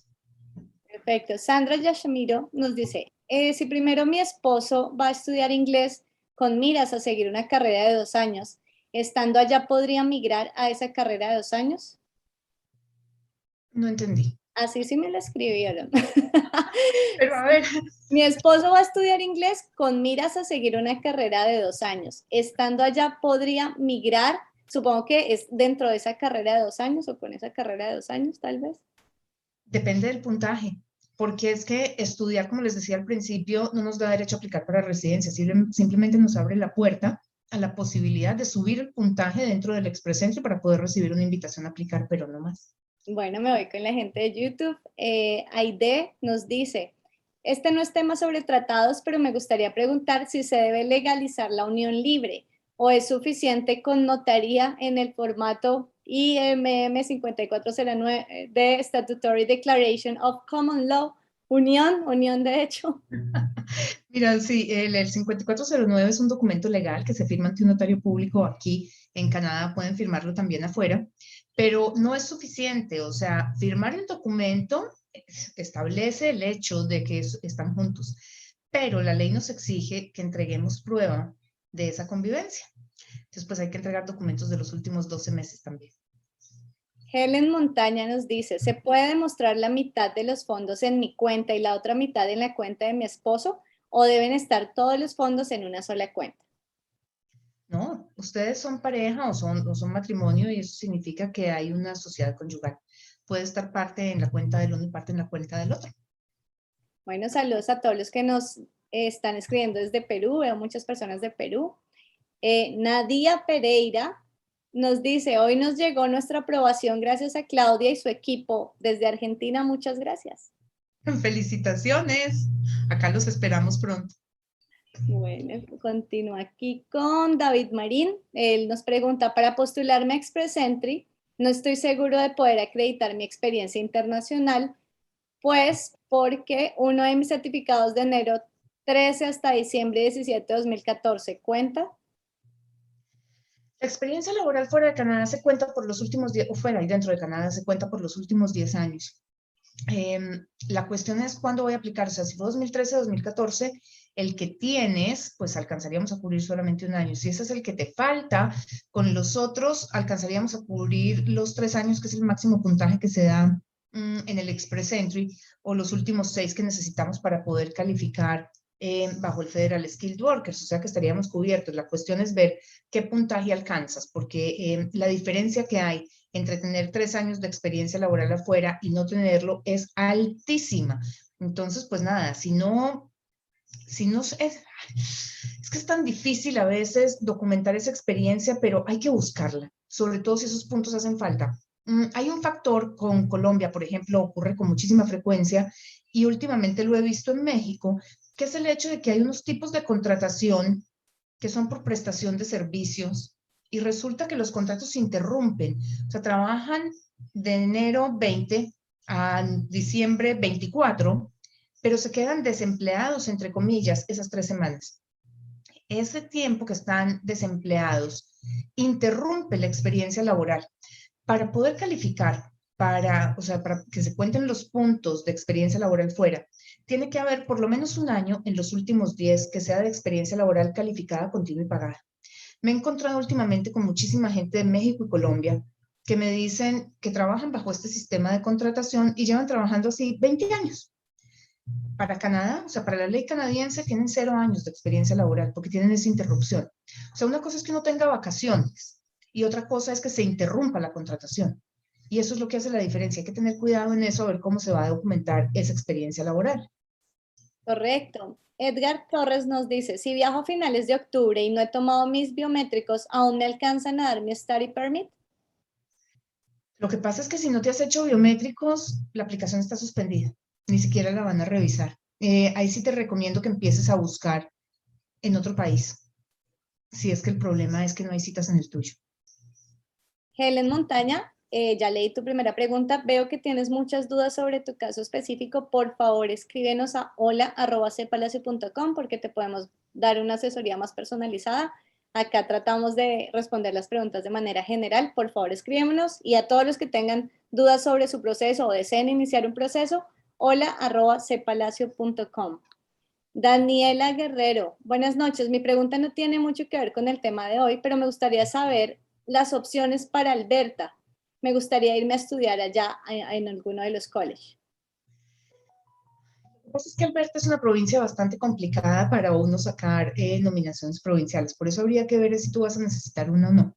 Speaker 3: Perfecto. Sandra Yashamiro nos dice, eh, si primero mi esposo va a estudiar inglés con miras a seguir una carrera de dos años, estando allá podría migrar a esa carrera de dos años?
Speaker 2: No entendí.
Speaker 3: Así sí me lo escribieron.
Speaker 2: Pero a ver.
Speaker 3: Mi esposo va a estudiar inglés con miras a seguir una carrera de dos años. Estando allá, ¿podría migrar? Supongo que es dentro de esa carrera de dos años o con esa carrera de dos años, tal vez.
Speaker 2: Depende del puntaje, porque es que estudiar, como les decía al principio, no nos da derecho a aplicar para residencia, simplemente nos abre la puerta a la posibilidad de subir el puntaje dentro del Express Entry para poder recibir una invitación a aplicar, pero no más.
Speaker 3: Bueno, me voy con la gente de YouTube. Eh, Aide nos dice, este no es tema sobre tratados, pero me gustaría preguntar si se debe legalizar la unión libre. o es suficiente con notaría en el formato IMM 5409 de Statutory Declaration of Common Law, unión, unión de hecho.
Speaker 2: Mira, sí, el, el 5409 es un documento legal que se firma ante un notario público aquí en Canadá, pueden firmarlo también afuera, pero no es suficiente, o sea, firmar el documento establece el hecho de que están juntos, pero la ley nos exige que entreguemos prueba de esa convivencia. Entonces, pues hay que entregar documentos de los últimos 12 meses también.
Speaker 3: Helen Montaña nos dice, ¿se puede demostrar la mitad de los fondos en mi cuenta y la otra mitad en la cuenta de mi esposo? ¿O deben estar todos los fondos en una sola cuenta?
Speaker 2: No, ustedes son pareja o son, o son matrimonio y eso significa que hay una sociedad conyugal. Puede estar parte en la cuenta del uno y parte en la cuenta del otro.
Speaker 3: Bueno, saludos a todos los que nos están escribiendo desde Perú. Veo muchas personas de Perú. Eh, Nadia Pereira nos dice, hoy nos llegó nuestra aprobación gracias a Claudia y su equipo desde Argentina. Muchas gracias.
Speaker 2: Felicitaciones. Acá los esperamos pronto.
Speaker 3: Bueno, continúo aquí con David Marín. Él nos pregunta, para postularme a Express Entry, no estoy seguro de poder acreditar mi experiencia internacional, pues porque uno de mis certificados de enero 13 hasta diciembre 17 de 2014 cuenta
Speaker 2: la experiencia laboral fuera de Canadá se cuenta por los últimos 10, o fuera y dentro de Canadá se cuenta por los últimos 10 años. Em, la cuestión es cuándo voy a aplicar, o sea, si fue 2013, 2014, el que tienes, pues alcanzaríamos a cubrir solamente un año. Si ese es el que te falta, con los otros alcanzaríamos a cubrir los tres años, que es el máximo puntaje que se da mm, en el Express Entry, o los últimos seis que necesitamos para poder calificar eh, bajo el Federal Skilled Workers, o sea que estaríamos cubiertos. La cuestión es ver qué puntaje alcanzas, porque eh, la diferencia que hay entre tener tres años de experiencia laboral afuera y no tenerlo es altísima. Entonces, pues nada, si no, si no es, es que es tan difícil a veces documentar esa experiencia, pero hay que buscarla, sobre todo si esos puntos hacen falta. Mm, hay un factor con Colombia, por ejemplo, ocurre con muchísima frecuencia y últimamente lo he visto en México, que es el hecho de que hay unos tipos de contratación que son por prestación de servicios y resulta que los contratos se interrumpen. O sea, trabajan de enero 20 a diciembre 24, pero se quedan desempleados, entre comillas, esas tres semanas. Ese tiempo que están desempleados interrumpe la experiencia laboral. Para poder calificar, para, o sea, para que se cuenten los puntos de experiencia laboral fuera, tiene que haber por lo menos un año en los últimos 10 que sea de experiencia laboral calificada, continua y pagada. Me he encontrado últimamente con muchísima gente de México y Colombia que me dicen que trabajan bajo este sistema de contratación y llevan trabajando así 20 años. Para Canadá, o sea, para la ley canadiense tienen cero años de experiencia laboral porque tienen esa interrupción. O sea, una cosa es que uno tenga vacaciones y otra cosa es que se interrumpa la contratación. Y eso es lo que hace la diferencia. Hay que tener cuidado en eso, a ver cómo se va a documentar esa experiencia laboral.
Speaker 3: Correcto. Edgar Torres nos dice, si viajo a finales de octubre y no he tomado mis biométricos, ¿aún me alcanzan a dar mi study permit?
Speaker 2: Lo que pasa es que si no te has hecho biométricos, la aplicación está suspendida. Ni siquiera la van a revisar. Eh, ahí sí te recomiendo que empieces a buscar en otro país. Si es que el problema es que no hay citas en el tuyo.
Speaker 3: Helen Montaña eh, ya leí tu primera pregunta. Veo que tienes muchas dudas sobre tu caso específico. Por favor, escríbenos a hola.cpalacio.com porque te podemos dar una asesoría más personalizada. Acá tratamos de responder las preguntas de manera general. Por favor, escríbenos y a todos los que tengan dudas sobre su proceso o deseen iniciar un proceso, hola.cpalacio.com. Daniela Guerrero, buenas noches. Mi pregunta no tiene mucho que ver con el tema de hoy, pero me gustaría saber las opciones para Alberta me gustaría irme a estudiar allá en, alguno de los
Speaker 2: que pasa es que Alberta es una provincia bastante complicada para uno sacar eh, nominaciones provinciales, por eso habría que ver si tú vas a necesitar una o no.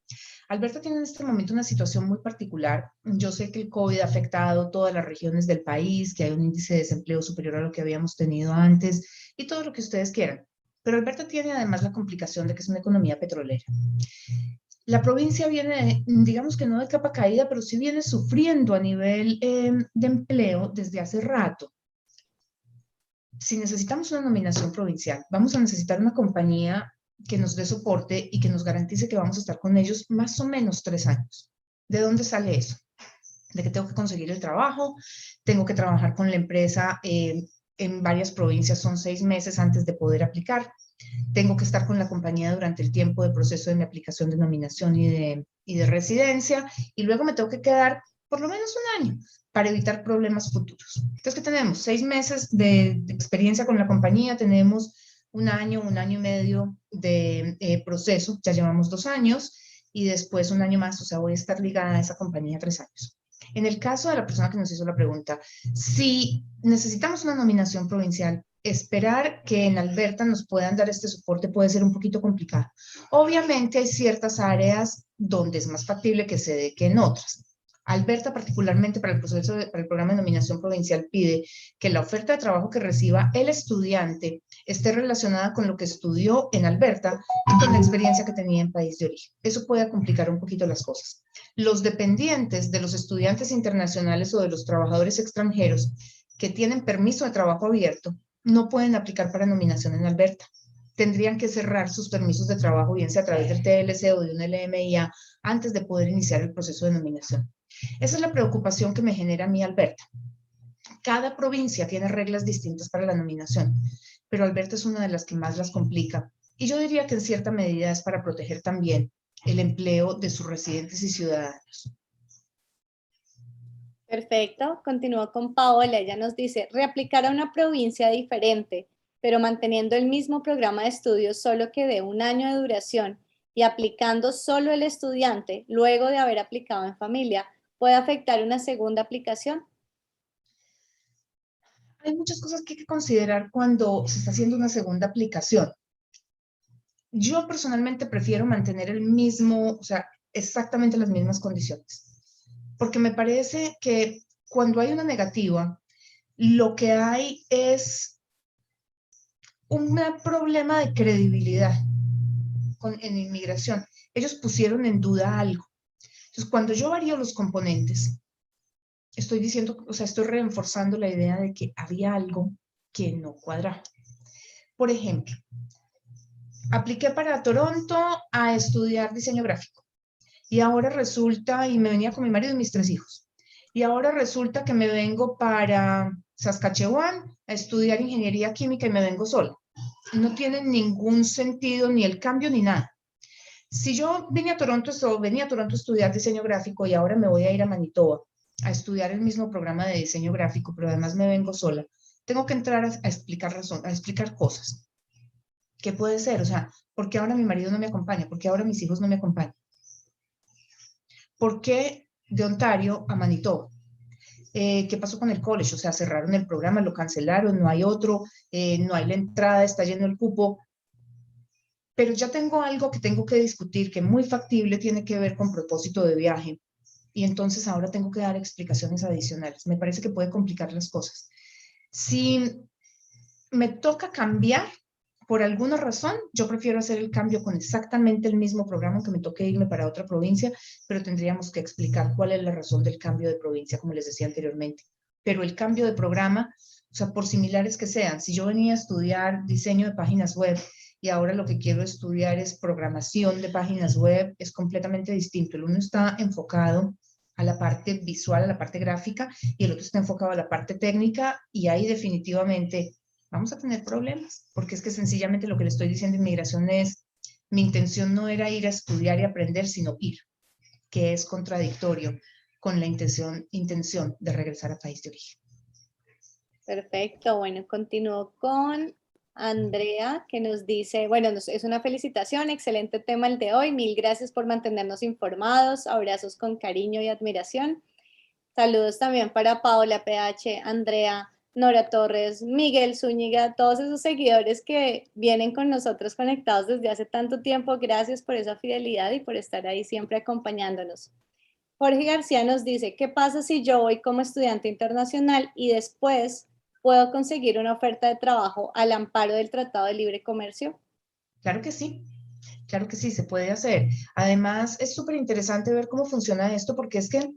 Speaker 2: Alberta tiene en este momento una situación muy particular. Yo sé que el COVID ha afectado todas las regiones del país, que hay un índice de desempleo superior a lo que habíamos tenido antes y todo lo que ustedes quieran. Pero Alberta tiene además la complicación de que es una economía petrolera la provincia viene, digamos que no de capa caída, pero sí viene sufriendo a nivel em, de empleo desde hace rato. Si necesitamos una nominación provincial, vamos a necesitar una compañía que nos dé soporte y que nos garantice que vamos a estar con ellos más o menos tres años. ¿De dónde sale eso? De que tengo que conseguir el trabajo, tengo que trabajar con la empresa eh, en varias provincias, son seis meses antes de poder aplicar. Tengo que estar con la compañía durante el tiempo de proceso de mi aplicación de nominación y de, y de residencia y luego me tengo que quedar por lo menos un año para evitar problemas futuros. Entonces, ¿qué tenemos? Seis meses de, experiencia con la compañía, tenemos un año, un año y medio de eh, proceso, ya llevamos dos años, y después un año más, o sea, voy a estar ligada a esa compañía tres años. En el caso de la persona que nos hizo la pregunta, si necesitamos una nominación provincial, esperar que en Alberta nos puedan dar este soporte puede ser un poquito complicado. Obviamente hay ciertas áreas donde es más factible que se dé que en otras. Alberta, particularmente para el proceso, el programa de nominación provincial, pide que la oferta de trabajo que reciba el estudiante esté relacionada con lo que estudió en Alberta y con la experiencia que tenía en país de origen. Eso puede complicar un poquito las cosas. Los dependientes de los estudiantes internacionales o de los trabajadores extranjeros que tienen permiso de trabajo abierto no pueden aplicar para nominación en Alberta. Tendrían que cerrar sus permisos de trabajo, bien sea a través del TLC o de un LMIA, antes de poder iniciar el proceso de nominación. Esa es la preocupación que me genera a mí, Alberta. Cada provincia tiene reglas distintas para la nominación, pero Alberta es una de las que más las complica. Y yo diría que en cierta medida es para proteger también el empleo de sus residentes y ciudadanos.
Speaker 3: Perfecto. Continúo con Paola. Ella nos dice, reaplicar a una provincia diferente, pero manteniendo el mismo programa de estudios, solo que de un año de duración y aplicando solo el estudiante luego de haber aplicado en familia, puede afectar una segunda aplicación?
Speaker 2: Hay muchas cosas que hay que considerar cuando se está haciendo una segunda aplicación. Yo personalmente prefiero mantener el mismo, o sea, exactamente las mismas condiciones, porque me parece que cuando hay una negativa, lo que hay es un problema de credibilidad en inmigración. Ellos pusieron en duda algo. Entonces, cuando yo varío los componentes, estoy diciendo, o sea, estoy reforzando la idea de que había algo que no cuadraba. Por ejemplo, apliqué para Toronto a estudiar diseño gráfico y ahora resulta, y me venía con mi marido y mis tres hijos, y ahora resulta que me vengo para Saskatchewan a estudiar ingeniería química y me vengo sola. No tiene ningún sentido ni el cambio ni nada. Si yo vine a Toronto, venía a Toronto a estudiar diseño gráfico y ahora me voy a ir a Manitoba a estudiar el mismo programa de diseño gráfico, pero además me vengo sola, tengo que entrar a, explicar razón, a explicar cosas. ¿Qué puede ser? O sea, ¿por qué ahora mi marido no me acompaña? ¿Por qué ahora mis hijos no me acompañan? ¿Por qué de Ontario a Manitoba? Eh, ¿Qué pasó con el college? O sea, cerraron el programa, lo cancelaron, no hay otro, eh, no hay la entrada, está lleno el cupo pero ya tengo algo que tengo que discutir que muy factible tiene que ver con propósito de viaje y entonces ahora tengo que dar explicaciones adicionales. Me parece que puede complicar las cosas. Si me toca cambiar por alguna razón, yo prefiero hacer el cambio con exactamente el mismo programa que me toque irme para otra provincia, pero tendríamos que explicar cuál es la razón del cambio de provincia, como les decía anteriormente. Pero el cambio de programa, o sea, por similares que sean, si yo venía a estudiar diseño de páginas web y ahora lo que quiero estudiar es programación de páginas web, es completamente distinto. El uno está enfocado a la parte visual, a la parte gráfica, y el otro está enfocado a la parte técnica, y ahí definitivamente vamos a tener problemas, porque es que sencillamente lo que le estoy diciendo de inmigración es, mi intención no era ir a estudiar y aprender, sino ir, que es contradictorio con la intención, intención de regresar a país de origen.
Speaker 3: Perfecto, bueno, continúo con Andrea, que nos dice, bueno, es una felicitación, excelente tema el de hoy, mil gracias por mantenernos informados, abrazos con cariño y admiración. Saludos también para Paola PH, Andrea, Nora Torres, Miguel Zúñiga, todos esos seguidores que vienen con nosotros conectados desde hace tanto tiempo. Gracias por esa fidelidad y por estar ahí siempre acompañándonos. Jorge García nos dice, ¿qué pasa si yo voy como estudiante internacional y después puedo conseguir una oferta de trabajo al amparo del Tratado de Libre Comercio?
Speaker 2: Claro que sí, claro que sí, se puede hacer. Además, es súper interesante ver cómo funciona esto porque es que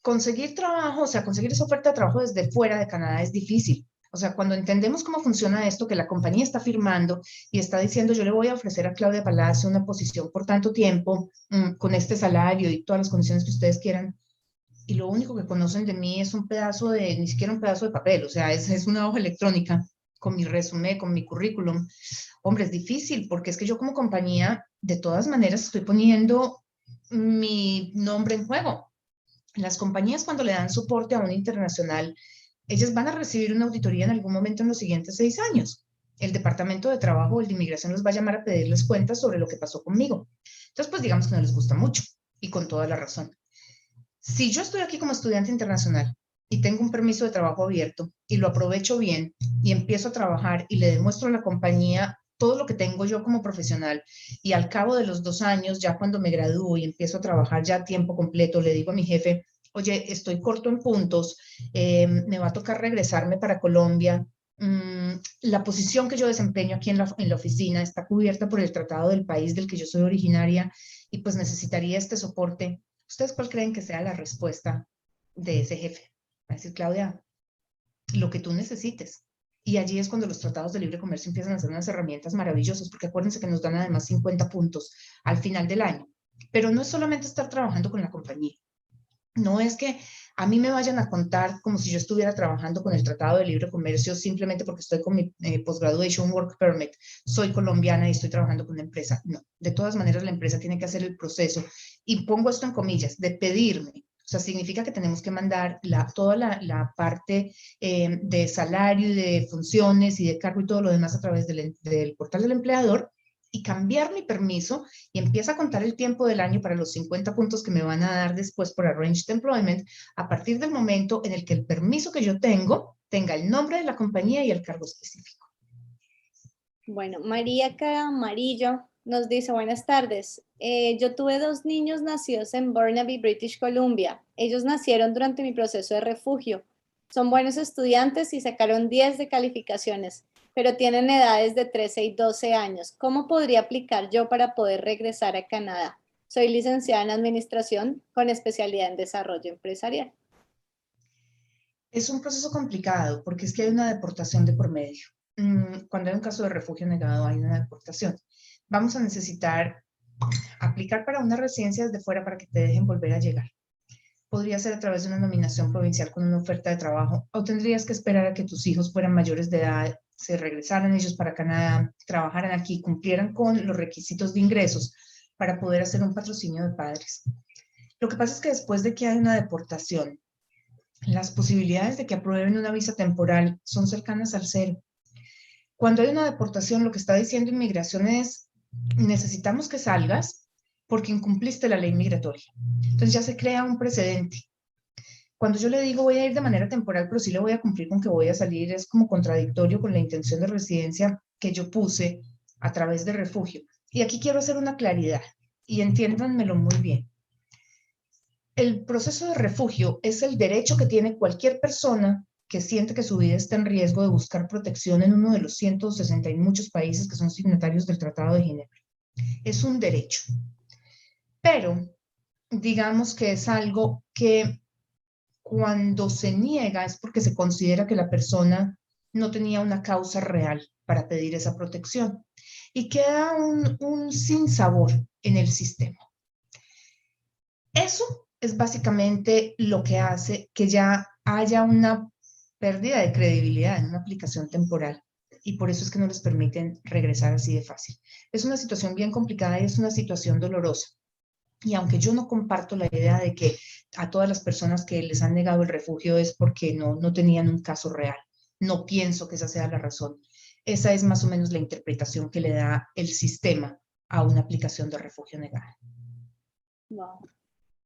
Speaker 2: conseguir trabajo, o sea, conseguir esa oferta de trabajo desde fuera de Canadá es difícil. O sea, cuando entendemos cómo funciona esto, que la compañía está firmando y está diciendo, yo le voy a ofrecer a Claudia Palacio una posición por tanto tiempo, mm, con este salario y todas las condiciones que ustedes quieran, y lo único que conocen de mí es un pedazo de, ni siquiera un pedazo de papel, o sea, es, es una hoja electrónica con mi resumen, con mi currículum. Hombre, es difícil porque es que yo como compañía, de todas maneras, estoy poniendo mi nombre en juego. Las compañías cuando le dan soporte a un internacional, ellas van a recibir una auditoría en algún momento en los siguientes seis años. El Departamento de Trabajo o el de Inmigración los va a llamar a pedirles cuentas sobre lo que pasó conmigo. Entonces, pues digamos que no les gusta mucho y con toda la razón. Si yo estoy aquí como estudiante internacional y tengo un permiso de trabajo abierto y lo aprovecho bien y empiezo a trabajar y le demuestro a la compañía todo lo que tengo yo como profesional y al cabo de los dos años, ya cuando me gradúo y empiezo a trabajar ya a tiempo completo, le digo a mi jefe, oye, estoy corto en puntos, eh, me va a tocar regresarme para Colombia. Mm, la posición que yo desempeño aquí en la, en la oficina está cubierta por el tratado del país del que yo soy originaria y pues necesitaría este soporte. ¿Ustedes cuál creen que sea la respuesta de ese jefe? Va a decir, Claudia, lo que tú necesites. Y allí es cuando los tratados de libre comercio empiezan a ser unas herramientas maravillosas, porque acuérdense que nos dan además 50 puntos al final del año. Pero no es solamente estar trabajando con la compañía. No es que a mí me vayan a contar como si yo estuviera trabajando con el Tratado de Libre Comercio simplemente porque estoy con mi eh, Postgraduation Work Permit, soy colombiana y estoy trabajando con una empresa. No, de todas maneras la empresa tiene que hacer el proceso y pongo esto en comillas, de pedirme. O sea, significa que tenemos que mandar la, toda la, parte eh, de salario y de funciones y de cargo y todo lo demás a través del portal del empleador y cambiar mi permiso y empieza a contar el tiempo del año para los 50 puntos que me van a dar después por Arranged Employment a partir del momento en el que el permiso que yo tengo tenga el nombre de la compañía y el cargo específico.
Speaker 3: Bueno, María Amarillo nos dice, buenas tardes. Eh, yo tuve dos niños nacidos en Burnaby, British Columbia. Ellos nacieron durante mi proceso de refugio. Son buenos estudiantes y sacaron 10 de calificaciones pero tienen edades de 13 y 12 años. ¿Cómo podría aplicar yo para poder regresar a Canadá? Soy licenciada en Administración con especialidad en Desarrollo Empresarial.
Speaker 2: Es un proceso complicado porque es que hay una deportación de por medio. Mm, cuando hay un caso de refugio negado, hay una deportación. Vamos a necesitar aplicar para una residencia desde fuera para que te dejen volver a llegar. Podría ser a través de una nominación provincial con una oferta de trabajo o tendrías que esperar a que tus hijos fueran mayores de edad se regresaran ellos para Canadá, trabajaran aquí, cumplieran con los requisitos de ingresos para poder hacer un patrocinio de padres. Lo que pasa es que después de que hay una deportación, las posibilidades de que aprueben una visa temporal son cercanas al cero. Cuando hay una deportación, lo que está diciendo inmigración es, necesitamos que salgas porque incumpliste la ley migratoria. Entonces ya se crea un precedente. Cuando yo le digo voy a ir de manera temporal, pero sí le voy a cumplir con que voy a salir, es como contradictorio con la intención de residencia que yo puse a través de refugio. Y aquí quiero hacer una claridad y entiéndanmelo muy bien. El proceso de refugio es el derecho que tiene cualquier persona que siente que su vida está en riesgo de buscar protección en uno de los 160 y muchos países que son signatarios del Tratado de Ginebra. Es un derecho. Pero digamos que es algo que cuando se niega es porque se considera que la persona no tenía una causa real para pedir esa protección y queda un, un sinsabor en el sistema. Eso es básicamente lo que hace que ya haya una pérdida de credibilidad en una aplicación temporal y por eso es que no les permiten regresar así de fácil. Es una situación bien complicada y es una situación dolorosa. Y aunque yo no comparto la idea de que a todas las personas que les han negado el refugio es porque no, no tenían un caso real, no pienso que esa sea la razón. Esa es más o menos la interpretación que le da el sistema a una aplicación de refugio negada.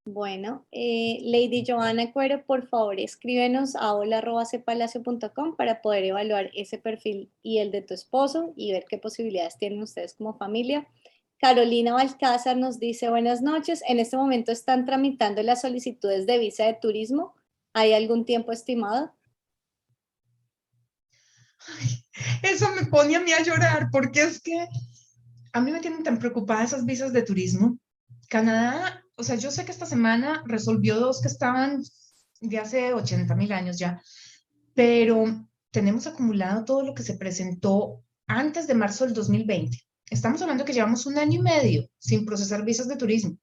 Speaker 3: Bueno, eh, Lady Joana Cuero, por favor, escríbenos a hola.cepalacio.com para poder evaluar ese perfil y el de tu esposo y ver qué posibilidades tienen ustedes como familia. Carolina Balcázar nos dice, buenas noches, en este momento están tramitando las solicitudes de visa de turismo. ¿Hay algún tiempo estimado?
Speaker 2: eso me pone a mí a llorar porque es que a mí me tienen tan preocupada esas visas de turismo. Canadá, o sea, yo sé que esta semana resolvió dos que estaban de hace 80 mil años ya, pero tenemos acumulado todo lo que se presentó antes de marzo del 2020. Estamos hablando que llevamos un año y medio sin procesar visas de turismo.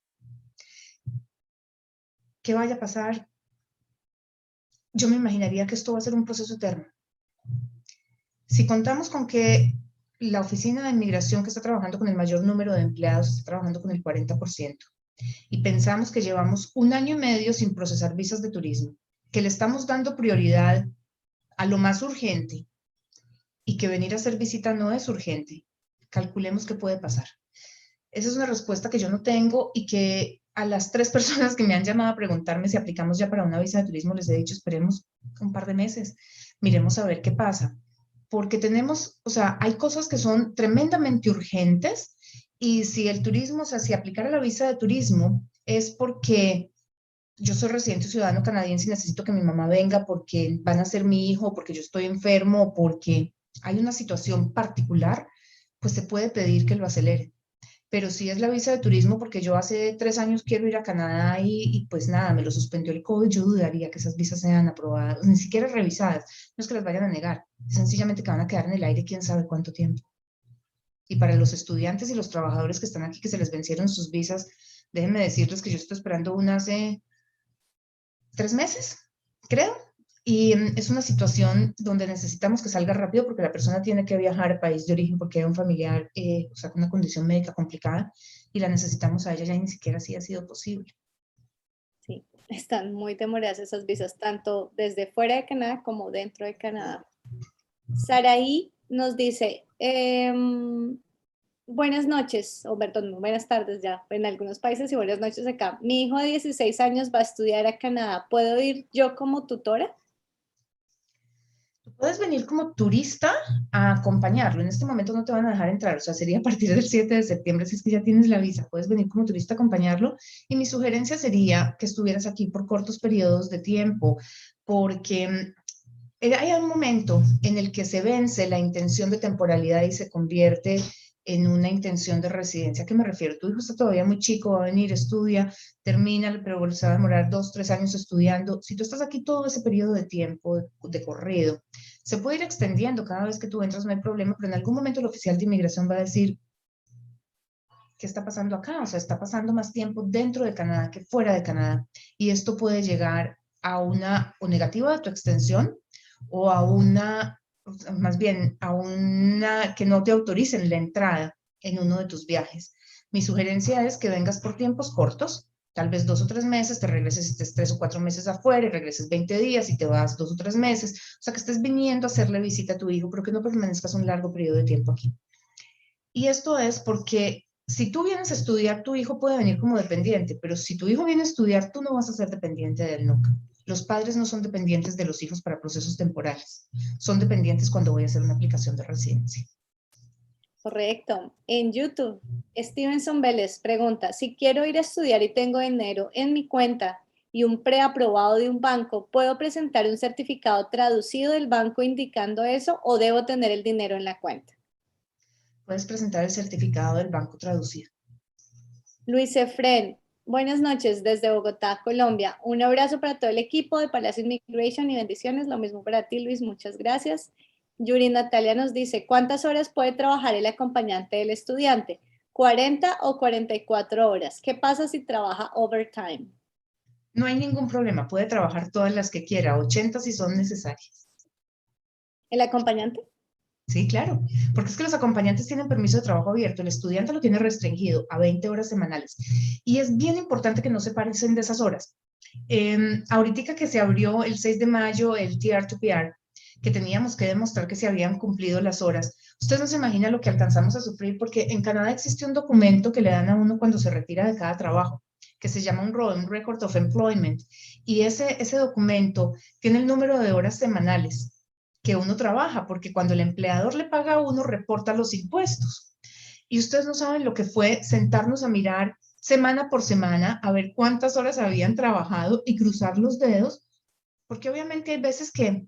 Speaker 2: ¿Qué vaya a pasar? Yo me imaginaría que esto va a ser un proceso eterno. Si contamos con que la oficina de inmigración que está trabajando con el mayor número de empleados está trabajando con el 40%, y pensamos que llevamos un año y medio sin procesar visas de turismo, que le estamos dando prioridad a lo más urgente y que venir a hacer visita no es urgente, calculemos qué puede pasar. Esa es una respuesta que yo no tengo y que a las tres personas que me han llamado a preguntarme si aplicamos ya para una visa de turismo les he dicho, esperemos un par de meses, miremos a ver qué pasa. Porque tenemos, o sea, hay cosas que son tremendamente urgentes y si el turismo, o sea, si aplicar a la visa de turismo es porque yo soy residente ciudadano canadiense y necesito que mi mamá venga porque van a ser mi hijo, porque yo estoy enfermo, porque hay una situación particular, pues se puede pedir que lo acelere. Pero si es la visa de turismo, porque yo hace tres años quiero ir a Canadá y, pues nada, me lo suspendió el COVID, yo dudaría que esas visas sean aprobadas, ni siquiera revisadas. No es que las vayan a negar, sencillamente que van a quedar en el aire quién sabe cuánto tiempo. Y para los estudiantes y los trabajadores que están aquí, que se les vencieron sus visas, déjenme decirles que yo estoy esperando una hace tres meses, creo, y mm, es una situación donde necesitamos que salga rápido porque la persona tiene que viajar al país de origen porque hay un familiar, eh, o sea, con una condición médica complicada y la necesitamos a ella ya ni siquiera así ha sido posible.
Speaker 3: Sí, están muy demoradas esas visas, tanto desde fuera de Canadá como dentro de Canadá. Saraí nos dice, em, buenas noches, o perdón, buenas tardes ya en algunos países y buenas noches acá. Mi hijo de 16 años va a estudiar a Canadá. ¿Puedo ir yo como tutora?
Speaker 2: Puedes venir como turista a acompañarlo. En este momento no te van a dejar entrar, o sea, sería a partir del 7 de septiembre si es que ya tienes la visa. Puedes venir como turista a acompañarlo. Y mi sugerencia sería que estuvieras aquí por cortos periodos de tiempo, porque mm, hay un momento en el que se vence la intención de temporalidad y se convierte en una intención de residencia. ¿A qué me refiero? Tu hijo está todavía muy chico, va a venir, estudia, termina, pero se va a demorar dos, tres años estudiando. Si tú estás aquí todo ese periodo de tiempo de, corrido, se puede ir extendiendo cada vez que tú entras, no hay problema, pero en algún momento el oficial de inmigración va a decir, ¿qué está pasando acá? O sea, está pasando más tiempo dentro de Canadá que fuera de Canadá. Y esto puede llegar a una o negativa de tu extensión o a una más bien a una que no te autoricen la entrada en uno de tus viajes. Mi sugerencia es que vengas por tiempos cortos, tal vez dos o tres meses, te regreses, estés tres o cuatro meses afuera y regreses 20 días y te vas dos o tres meses. O sea, que estés viniendo a hacerle visita a tu hijo, pero que no permanezcas un largo periodo de tiempo aquí. Y esto es porque si tú vienes a estudiar, tu hijo puede venir como dependiente, pero si tu hijo viene a estudiar, tú no vas a ser dependiente de él nunca. Los padres no son dependientes de los hijos para procesos temporales, son dependientes cuando voy a hacer una aplicación de residencia.
Speaker 3: Correcto. En YouTube, Stevenson Vélez pregunta, si quiero ir a estudiar y tengo dinero en mi cuenta y un preaprobado de un banco, ¿puedo presentar un certificado traducido del banco indicando eso o debo tener el dinero en la cuenta?
Speaker 2: Puedes presentar el certificado del banco traducido.
Speaker 3: Luis Efren, Buenas noches desde Bogotá, Colombia. Un abrazo para todo el equipo de Palacio Immigration y bendiciones. Lo mismo para ti, Luis. Muchas gracias. Yuri Natalia nos dice, ¿cuántas horas puede trabajar el acompañante del estudiante? ¿40 o 44 horas? ¿Qué pasa si trabaja overtime?
Speaker 2: No hay ningún problema. Puede trabajar todas las que quiera, 80 si son necesarias.
Speaker 3: ¿El acompañante?
Speaker 2: Sí, claro, porque es que los acompañantes tienen permiso de trabajo abierto, el estudiante lo tiene restringido a 20 horas semanales. Y es bien importante que no se parecen de esas horas. Eh, ahorita que se abrió el 6 de mayo el TR2PR, que teníamos que demostrar que se habían cumplido las horas. Ustedes no se imaginan lo que alcanzamos a sufrir porque en Canadá existe un documento que le dan a uno cuando se retira de cada trabajo que se llama un un Record of Employment. Y ese, ese documento tiene el número de horas semanales que uno trabaja, porque cuando el empleador le paga a uno, reporta los impuestos. Y ustedes no saben lo que fue sentarnos a mirar semana por semana, a ver cuántas horas habían trabajado y cruzar los dedos, porque obviamente hay veces que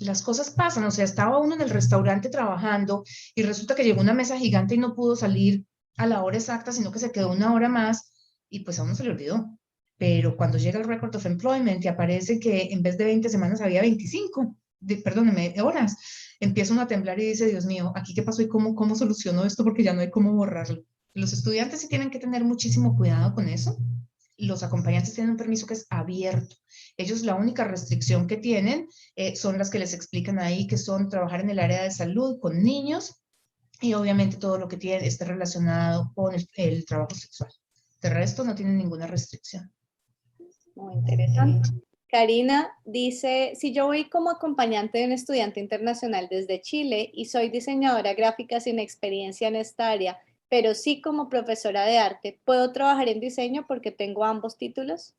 Speaker 2: las cosas pasan, o sea, estaba uno en el restaurante trabajando y resulta que llegó una mesa gigante y no pudo salir a la hora exacta, sino que se quedó una hora más y pues a uno se le olvidó. Pero cuando llega el Record of Employment y aparece que en vez de 20 semanas había 25, de, perdóneme, horas, empieza uno a temblar y dice, Dios mío, ¿aquí qué pasó y cómo, cómo soluciono esto? Porque ya no hay cómo borrarlo. Los estudiantes sí tienen que tener muchísimo cuidado con eso. Los acompañantes tienen un permiso que es abierto. Ellos la única restricción que tienen eh, son las que les explican ahí, que son trabajar en el área de salud con niños y obviamente todo lo que tiene, esté relacionado con el, trabajo sexual. De resto no tienen ninguna restricción.
Speaker 3: Muy interesante. Karina dice, si yo voy como acompañante de un estudiante internacional desde Chile y soy diseñadora gráfica sin experiencia en esta área, pero sí como profesora de arte, ¿puedo trabajar en diseño porque tengo ambos títulos?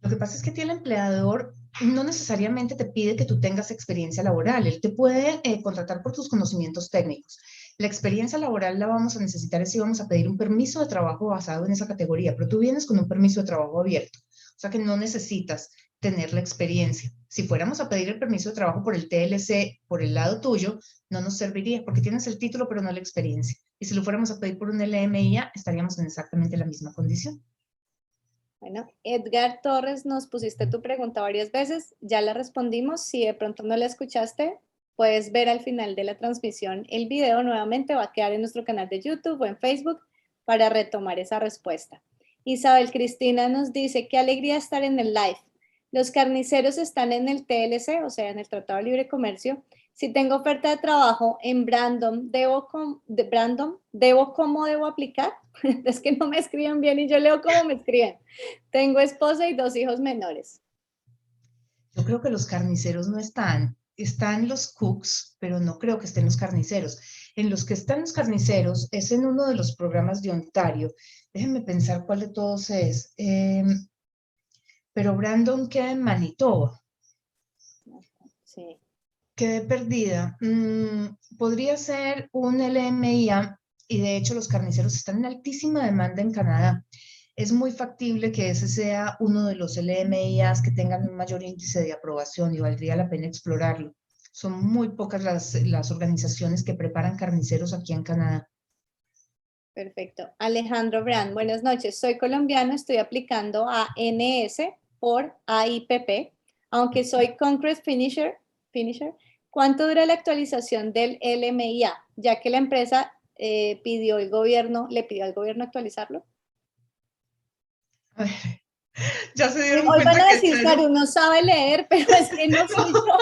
Speaker 2: Lo que pasa es que el empleador no necesariamente te pide que tú tengas experiencia laboral, él te puede eh, contratar por tus conocimientos técnicos. La experiencia laboral la vamos a necesitar si vamos a pedir un permiso de trabajo basado en esa categoría, pero tú vienes con un permiso de trabajo abierto, o sea que no necesitas tener la experiencia. Si fuéramos a pedir el permiso de trabajo por el TLC, por el lado tuyo, no nos serviría porque tienes el título pero no la experiencia. Y si lo fuéramos a pedir por un LMIA, estaríamos en exactamente la misma condición.
Speaker 3: Bueno, Edgar Torres, nos pusiste tu pregunta varias veces, ya la respondimos. Si de pronto no la escuchaste, puedes ver al final de la transmisión el video nuevamente, va a quedar en nuestro canal de YouTube o en Facebook para retomar esa respuesta. Isabel Cristina nos dice, qué alegría estar en el live. Los carniceros están en el TLC, o sea, en el Tratado de Libre Comercio. Si tengo oferta de trabajo en Brandon, ¿debo, de Brandon, ¿debo cómo debo aplicar? es que no me escriben bien y yo leo cómo me escriben. Tengo esposa y dos hijos menores.
Speaker 2: Yo creo que los carniceros no están. Están los cooks, pero no creo que estén los carniceros. En los que están los carniceros es en uno de los programas de Ontario. Déjenme pensar cuál de todos es. Em, pero Brandon queda en Manitoba. Sí quedé perdida. Mm, podría ser un LMIA y de hecho los carniceros están en altísima demanda en Canadá. Es muy factible que ese sea uno de los LMIAs que tengan un mayor índice de aprobación y valdría la pena explorarlo. Son muy pocas las, las organizaciones que preparan carniceros aquí en Canadá.
Speaker 3: Perfecto. Alejandro Brand, buenas noches. Soy colombiano, estoy aplicando a NS por AIPP, aunque soy Concrete Finisher, Finisher ¿Cuánto dura la actualización del LMIA? Ya que la empresa eh, pidió el gobierno, le pidió al gobierno actualizarlo.
Speaker 2: ya se dieron
Speaker 3: Hoy
Speaker 2: van
Speaker 3: a decir, que no sabe leer, pero es que no soy yo.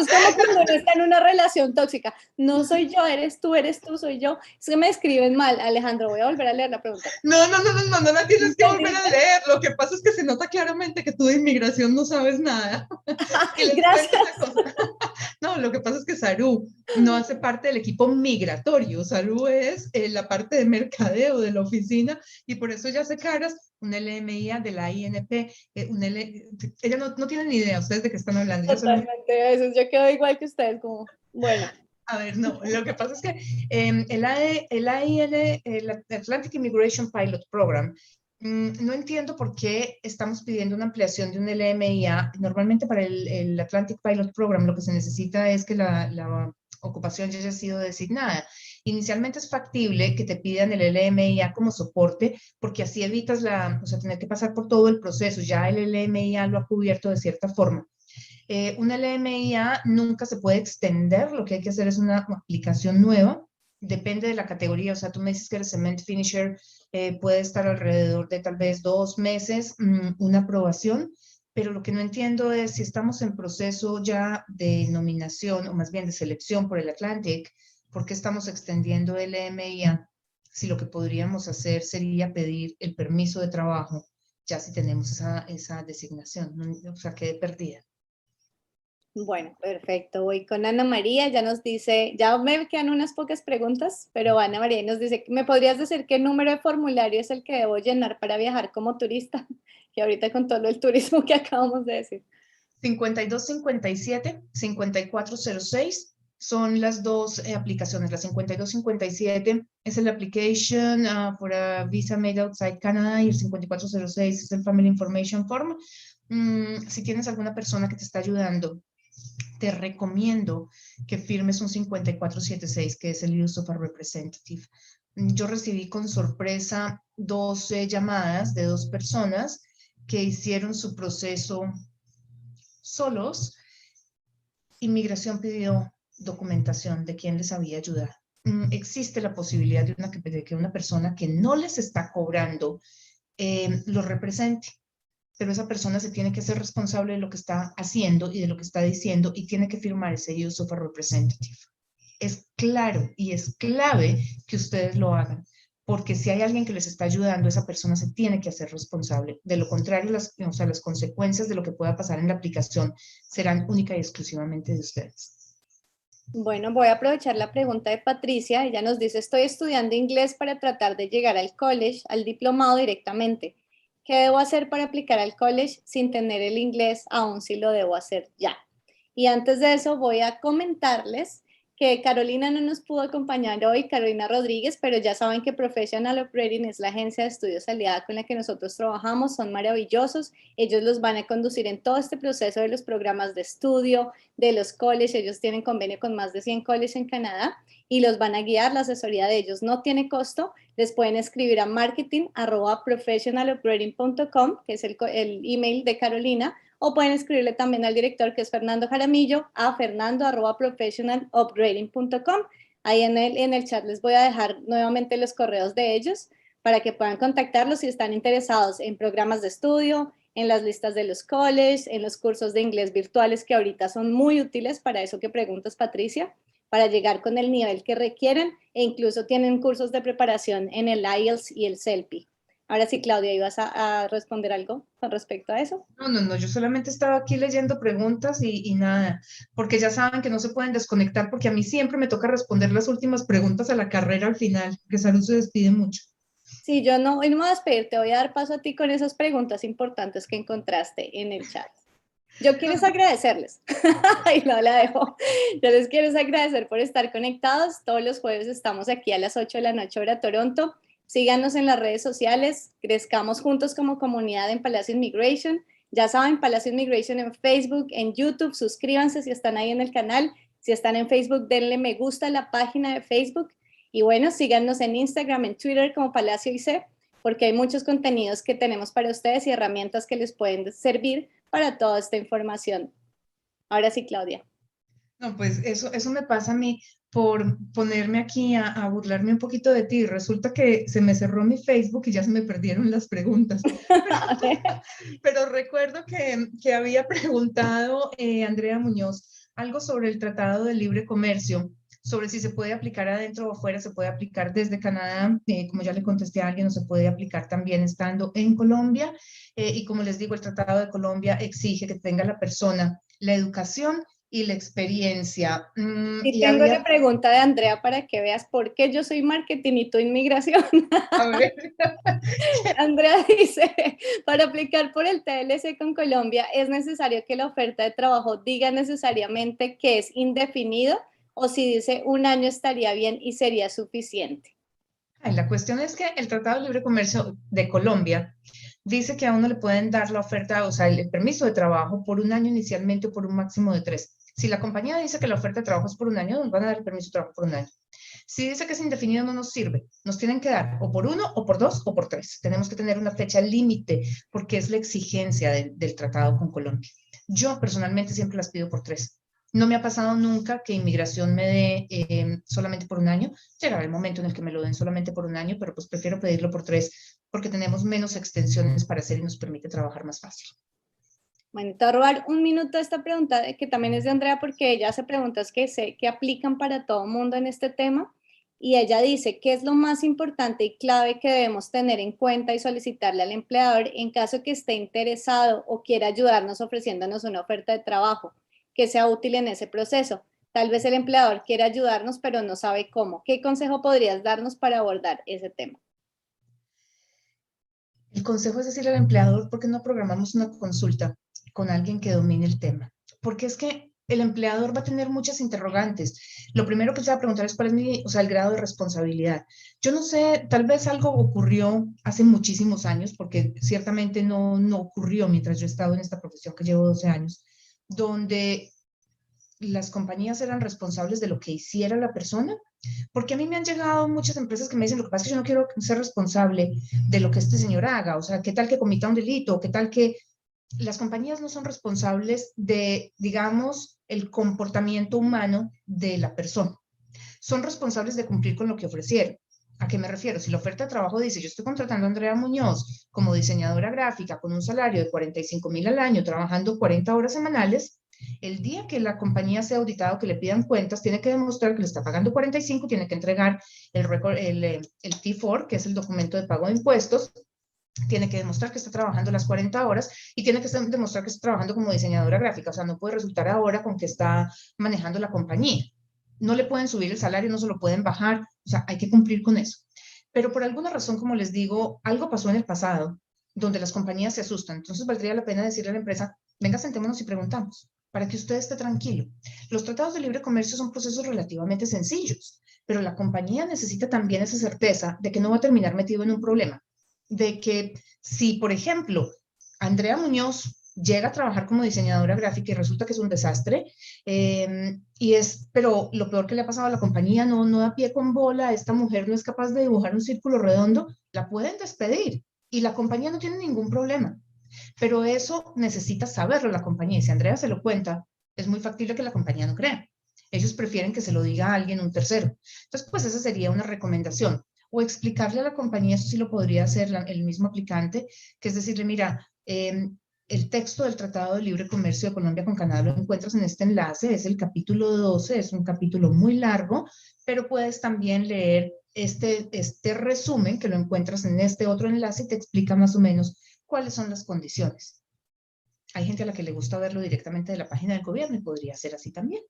Speaker 3: Es como cuando uno está en una relación tóxica. No soy yo, eres tú, eres tú, soy yo. Es que me escriben mal, Alejandro. Voy a volver a leer la pregunta.
Speaker 2: No, no, no, no, no, no la tienes que volver a leer. Lo que pasa es que se nota claramente que tú de inmigración no sabes nada.
Speaker 3: Gracias.
Speaker 2: No, lo que pasa es que Saru no hace parte del equipo migratorio. Saru es eh, la parte de mercadeo de la oficina y por eso ya se caras un LMIA de la INP, eh, un L, ella no, no tiene ni idea ustedes de qué están hablando.
Speaker 3: Totalmente, a veces igual que ustedes, como, bueno.
Speaker 2: A ver, no, lo que pasa es que eh, el, AE, el AIN, el Atlantic Immigration Pilot Program, mm, no entiendo por qué estamos pidiendo una ampliación de un LMIA. Normalmente para el, el Atlantic Pilot Program lo que se necesita es que la, la ocupación ya haya sido designada. Inicialmente es factible que te pidan el LMIA como soporte, porque así evitas la, o sea, tener que pasar por todo el proceso. Ya el LMIA lo ha cubierto de cierta forma. Eh, un LMIA nunca se puede extender, lo que hay que hacer es una aplicación nueva, depende de la categoría, o sea, tú me dices que eres cement finisher, eh, puede estar alrededor de tal vez dos meses, mm, una aprobación, pero lo que no entiendo es si estamos en proceso ya de nominación, o más bien de selección por el Atlantic, ¿por qué estamos extendiendo el MIA si lo que podríamos hacer sería pedir el permiso de trabajo ya si tenemos esa, esa designación? O sea, quedé perdida.
Speaker 3: Bueno, perfecto. Voy con Ana María, ya nos dice, ya me quedan unas pocas preguntas, pero Ana María nos dice, ¿me podrías decir qué número de formulario es el que debo llenar para viajar como turista? Que ahorita con todo el turismo que acabamos de decir.
Speaker 2: 5257, 5406 son las dos eh, aplicaciones. La 5257 es el application uh, for a visa made outside Canada y el 5406 es el Family Information Form. Mm, si tienes alguna persona que te está ayudando, te recomiendo que firmes un 5476, que es el Use of a Representative. Mm, yo recibí con sorpresa 12 llamadas de dos personas que hicieron su proceso solos inmigración pidió documentación de quién les había ayudado. Mm, existe la posibilidad de, una, de que una persona que no les está cobrando eh, lo represente, pero esa persona se tiene que ser responsable de lo que está haciendo y de lo que está diciendo y tiene que firmar ese use of a representative. Es claro y es clave que ustedes lo hagan, porque si hay alguien que les está ayudando, esa persona se tiene que hacer responsable. De lo contrario, las, o sea, las consecuencias de lo que pueda pasar en la aplicación serán única y exclusivamente de ustedes.
Speaker 3: Bueno, voy a aprovechar la pregunta de Patricia. Ella nos dice, estoy estudiando inglés para tratar de llegar al college, al diplomado directamente. ¿Qué debo hacer para aplicar al college sin tener el inglés, aún si lo debo hacer ya? Y antes de eso voy a comentarles que Carolina no nos pudo acompañar hoy, Carolina Rodríguez, pero ya saben que Professional Operating es la agencia de estudios aliada con la que nosotros trabajamos, son maravillosos, ellos los van a conducir en todo este proceso de los programas de estudio, de los colleges, ellos tienen convenio con más de 100 colleges en Canadá y los van a guiar, la asesoría de ellos no tiene costo, les pueden escribir a marketing professionaloperating.com, que es el, email de Carolina, o pueden escribirle también al director que es Fernando Jaramillo a fernando.professionalupgrading.com. Ahí en el, en el chat les voy a dejar nuevamente los correos de ellos para que puedan contactarlos si están interesados en programas de estudio, en las listas de los colleges, en los cursos de inglés virtuales que ahorita son muy útiles para eso que preguntas, Patricia, para llegar con el nivel que requieren e incluso tienen cursos de preparación en el IELTS y el CELPI. Ahora sí, Claudia, ¿ibas a, responder algo con respecto a eso?
Speaker 2: No, no, no, yo solamente estaba aquí leyendo preguntas y, nada, porque ya saben que no se pueden desconectar porque a mí siempre me toca responder las últimas preguntas a la carrera al final, que Salud se despide mucho.
Speaker 3: Sí, yo no, hoy no me voy a despedir, te voy a dar paso a ti con esas preguntas importantes que encontraste en el chat. Yo quiero agradecerles, y no la dejo, yo les quiero agradecer por estar conectados, todos los jueves estamos aquí a las 8 de la noche hora Toronto, Síganos en las redes sociales, crezcamos juntos como comunidad en Palacio Immigration. Ya saben, Palacio Immigration en Facebook, en YouTube, suscríbanse si están ahí en el canal. Si están en Facebook, denle me gusta a la página de Facebook. Y bueno, síganos en Instagram, en Twitter como Palacio IC, porque hay muchos contenidos que tenemos para ustedes y herramientas que les pueden servir para toda esta información. Ahora sí, Claudia.
Speaker 2: No, pues eso, eso me pasa a mí por ponerme aquí a, burlarme un poquito de ti. Resulta que se me cerró mi Facebook y ya se me perdieron las preguntas. Pero, recuerdo que, que, había preguntado eh, Andrea Muñoz algo sobre el Tratado de Libre Comercio, sobre si se puede aplicar adentro o afuera, se puede aplicar desde Canadá, eh, como ya le contesté a alguien, no se puede aplicar también estando en Colombia. Eh, y como les digo, el Tratado de Colombia exige que tenga la persona la educación y la experiencia.
Speaker 3: Mm, y, tengo una pregunta de Andrea para que veas por qué yo soy marketing y tú inmigración. Andrea dice, para aplicar por el TLC con Colombia, ¿es necesario que la oferta de trabajo diga necesariamente que es indefinido o si dice un año estaría bien y sería suficiente?
Speaker 2: La cuestión es que el Tratado de Libre Comercio de Colombia dice que a uno le pueden dar la oferta, o sea, el permiso de trabajo por un año inicialmente o por un máximo de tres. Si la compañía dice que la oferta de trabajo es por un año, nos van a dar el permiso de trabajo por un año. Si dice que es indefinido, no nos sirve. Nos tienen que dar o por uno, o por dos, o por tres. Tenemos que tener una fecha límite porque es la exigencia del tratado con Colombia. Yo personalmente siempre las pido por tres. No me ha pasado nunca que inmigración me dé em, solamente por un año. Llegará el momento en el que me lo den solamente por un año, pero pues prefiero pedirlo por tres porque tenemos menos extensiones para hacer y nos permite trabajar más fácil.
Speaker 3: Bueno, te voy a robar un minuto esta pregunta que también es de Andrea porque ella hace preguntas que sé que aplican para todo mundo en este tema y ella dice, ¿qué es lo más importante y clave que debemos tener en cuenta y solicitarle al empleador en caso que esté interesado o quiera ayudarnos ofreciéndonos una oferta de trabajo que sea útil en ese proceso? Tal vez el empleador quiere ayudarnos, pero no sabe cómo. ¿Qué consejo podrías darnos para abordar ese tema?
Speaker 2: El consejo es decirle al empleador, ¿por qué no programamos una consulta? con alguien que domine el tema. Porque es que el empleador va a tener muchas interrogantes. Lo primero que se va a preguntar es cuál es mi, o sea, el grado de responsabilidad. Yo no sé, tal vez algo ocurrió hace muchísimos años, porque ciertamente no, no ocurrió mientras yo he estado en esta profesión que llevo 12 años, donde las compañías eran responsables de lo que hiciera la persona, porque a mí me han llegado muchas empresas que me dicen, lo que pasa es que yo no quiero ser responsable de lo que este señor haga, o sea, qué tal que comita un delito, qué tal que las compañías no son responsables de, digamos, el comportamiento humano de la persona. Son responsables de cumplir con lo que ofrecieron. ¿A qué me refiero? Si la oferta de trabajo dice, yo estoy contratando a Andrea Muñoz como diseñadora gráfica con un salario de 45 mil al año, trabajando 40 horas semanales, el día que la compañía sea auditada o que le pidan cuentas, tiene que demostrar que le está pagando 45, tiene que entregar el, el, eh, el T4, que es el documento de pago de impuestos, tiene que demostrar que está trabajando las 40 horas y tiene que demostrar que está trabajando como diseñadora gráfica. O sea, no puede resultar ahora con que está manejando la compañía. No le pueden subir el salario, no se lo pueden bajar. O sea, hay que cumplir con eso. Pero por alguna razón, como les digo, algo pasó en el pasado donde las compañías se asustan. Entonces, valdría la pena decirle a la empresa, venga, sentémonos y preguntamos para que usted esté tranquilo. Los tratados de libre comercio son procesos relativamente sencillos, pero la compañía necesita también esa certeza de que no va a terminar metido en un problema, de que si, por ejemplo, Andrea Muñoz llega a trabajar como diseñadora gráfica y resulta que es un desastre, em, y es, pero lo peor que le ha pasado a la compañía, no, no da pie con bola, esta mujer no es capaz de dibujar un círculo redondo, la pueden despedir y la compañía no tiene ningún problema. Pero eso necesita saberlo la compañía. Y si Andrea se lo cuenta, es muy factible que la compañía no crea. Ellos prefieren que se lo diga a alguien, un tercero. Entonces, pues esa sería una recomendación. O explicarle a la compañía, eso sí lo podría hacer el mismo aplicante, que es decirle, mira, em, el texto del Tratado de Libre Comercio de Colombia con Canadá lo encuentras en este enlace, es el capítulo 12, es un capítulo muy largo, pero puedes también leer este, este resumen que lo encuentras en este otro enlace y te explica más o menos cuáles son las condiciones. Hay gente a la que le gusta verlo directamente de la página del gobierno y podría ser así también.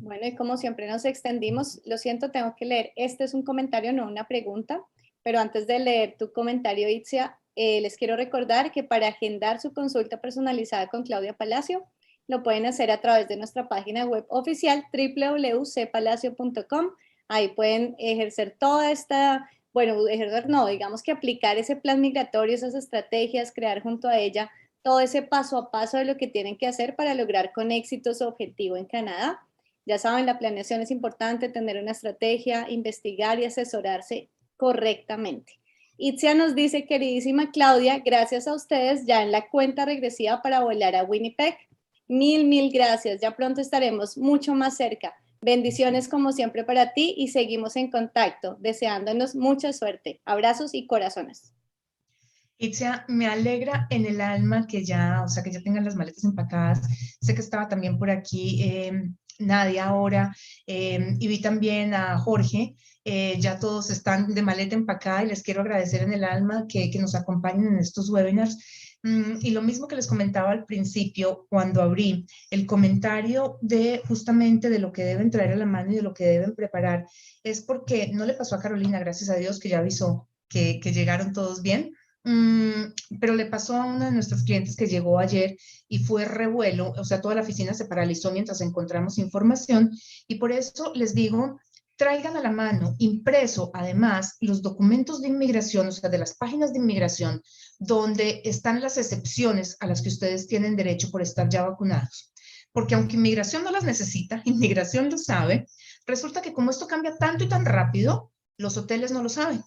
Speaker 3: Bueno, y como siempre nos extendimos, lo siento, tengo que leer. Este es un comentario, no una pregunta, pero antes de leer tu comentario, Itzia, eh, les quiero recordar que para agendar su consulta personalizada con Claudia Palacio, lo pueden hacer a través de nuestra página web oficial www.cpalacio.com. Ahí pueden ejercer toda esta bueno, ejercer no, digamos que aplicar ese plan migratorio, esas estrategias, crear junto a ella todo ese paso a paso de lo que tienen que hacer para lograr con éxito su objetivo en Canadá. Ya saben, la planeación es importante, tener una estrategia, investigar y asesorarse correctamente. Itzia nos dice, queridísima Claudia, gracias a ustedes ya en la cuenta regresiva para volar a Winnipeg. Mil, mil gracias. Ya pronto estaremos mucho más cerca. Bendiciones como siempre para ti y seguimos en contacto, deseándonos mucha suerte. Abrazos y corazones.
Speaker 2: Itzia, me alegra en el alma que ya, o sea, que ya tengan las maletas empacadas. Sé que estaba también por aquí eh, Nadia ahora eh, y vi también a Jorge. Eh, ya todos están de maleta empacada y les quiero agradecer en el alma que, que nos acompañen en estos webinars. Mm, y lo mismo que les comentaba al principio cuando abrí el comentario de justamente de lo que deben traer a la mano y de lo que deben preparar, es porque no le pasó a Carolina, gracias a Dios que ya avisó que, que llegaron todos bien, pero le pasó a uno de nuestros clientes que llegó ayer y fue revuelo, o sea, toda la oficina se paralizó mientras encontramos información y por eso les digo traigan a la mano impreso además los documentos de inmigración, o sea, de las páginas de inmigración, donde están las excepciones a las que ustedes tienen derecho por estar ya vacunados. Porque aunque inmigración no las necesita, inmigración lo sabe, resulta que como esto cambia tanto y tan rápido, los hoteles no lo saben.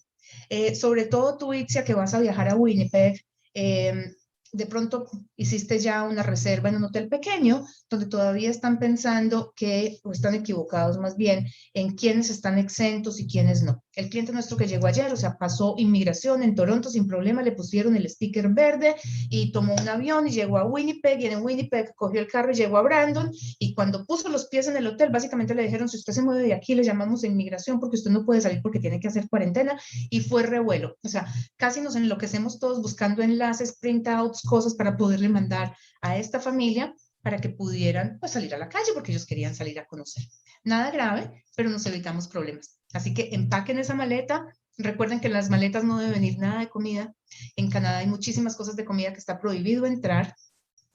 Speaker 2: Eh, sobre todo tú, Itzia, que vas a viajar a Winnipeg, eh, de pronto hiciste ya una reserva en un hotel pequeño donde todavía están pensando que, o están equivocados más bien, en quiénes están exentos y quiénes no. El cliente nuestro que llegó ayer, o sea, pasó inmigración en Toronto sin problema, le pusieron el sticker verde y tomó un avión y llegó a Winnipeg y en Winnipeg cogió el carro y llegó a Brandon y cuando puso los pies en el hotel, básicamente le dijeron, si usted se mueve de aquí, le llamamos de inmigración porque usted no puede salir porque tiene que hacer cuarentena y fue revuelo. O sea, casi nos enloquecemos todos buscando enlaces, printouts, cosas para poderle mandar a esta familia para que pudieran pues, salir a la calle porque ellos querían salir a conocer. Nada grave, pero nos evitamos problemas. Así que empaquen esa maleta. Recuerden que en las maletas no debe venir nada de comida. En Canadá hay muchísimas cosas de comida que está prohibido entrar.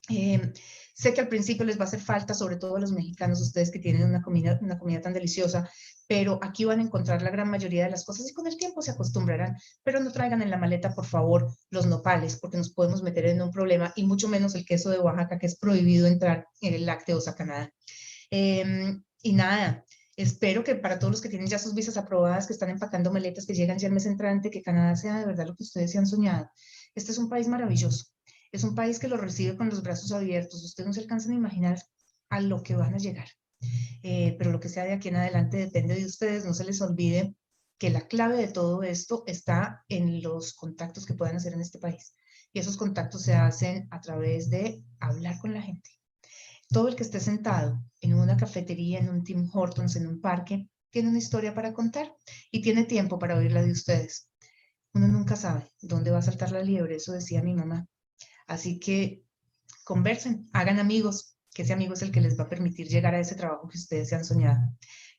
Speaker 2: Eh, sé que al principio les va a hacer falta, sobre todo a los mexicanos, ustedes que tienen una comida, una comida tan deliciosa, pero aquí van a encontrar la gran mayoría de las cosas y con el tiempo se acostumbrarán. Pero no traigan en la maleta, por favor, los nopales, porque nos podemos meter en un problema, y mucho menos el queso de Oaxaca, que es prohibido entrar en el lácteos a Canadá. Em, y nada, espero que para todos los que tienen ya sus visas aprobadas, que están empacando maletas, que llegan ya el mes entrante, que Canadá sea de verdad lo que ustedes se han soñado. Este es un país maravilloso. Es un país que lo recibe con los brazos abiertos. Ustedes no se alcanzan a imaginar a lo que van a llegar. Eh, pero lo que sea de aquí en adelante depende de ustedes. No se les olvide que la clave de todo esto está en los contactos que puedan hacer en este país. Y esos contactos se hacen a través de hablar con la gente. Todo el que esté sentado en una cafetería, en un Tim Hortons, en un parque, tiene una historia para contar y tiene tiempo para oírla de ustedes. Uno nunca sabe dónde va a saltar la liebre, eso decía mi mamá. Así que conversen, hagan amigos, que ese amigo es el que les va a permitir llegar a ese trabajo que ustedes se han soñado.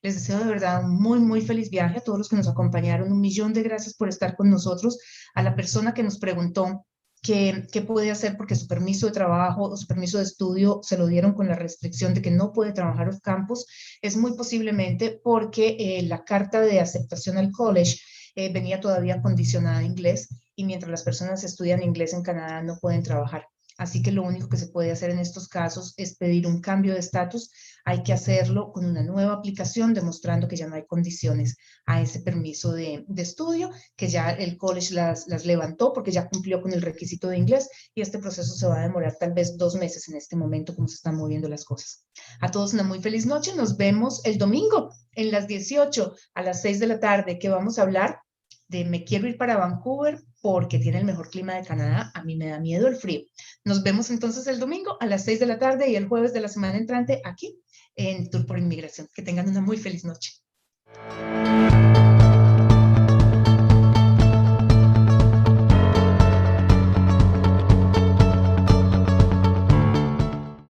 Speaker 2: Les deseo de verdad un muy, muy feliz viaje a todos los que nos acompañaron. Un millón de gracias por estar con nosotros. A la persona que nos preguntó qué, qué puede hacer porque su permiso de trabajo o su permiso de estudio se lo dieron con la restricción de que no puede trabajar los campos, es muy posiblemente porque eh, la carta de aceptación al college eh, venía todavía condicionada a inglés y mientras las personas estudian inglés en Canadá no pueden trabajar. Así que lo único que se puede hacer en estos casos es pedir un cambio de estatus. Hay que hacerlo con una nueva aplicación demostrando que ya no hay condiciones a ese permiso de, estudio, que ya el college las, levantó porque ya cumplió con el requisito de inglés y este proceso se va a demorar tal vez dos meses en este momento como se están moviendo las cosas. A todos una muy feliz noche. Nos vemos el domingo en las 18 a las 6 de la tarde que vamos a hablar de me quiero ir para Vancouver porque tiene el mejor clima de Canadá, a mí me da miedo el frío. Nos vemos entonces el domingo a las 6 de la tarde y el jueves de la semana entrante aquí en Tour por Inmigración. Que tengan una muy feliz noche.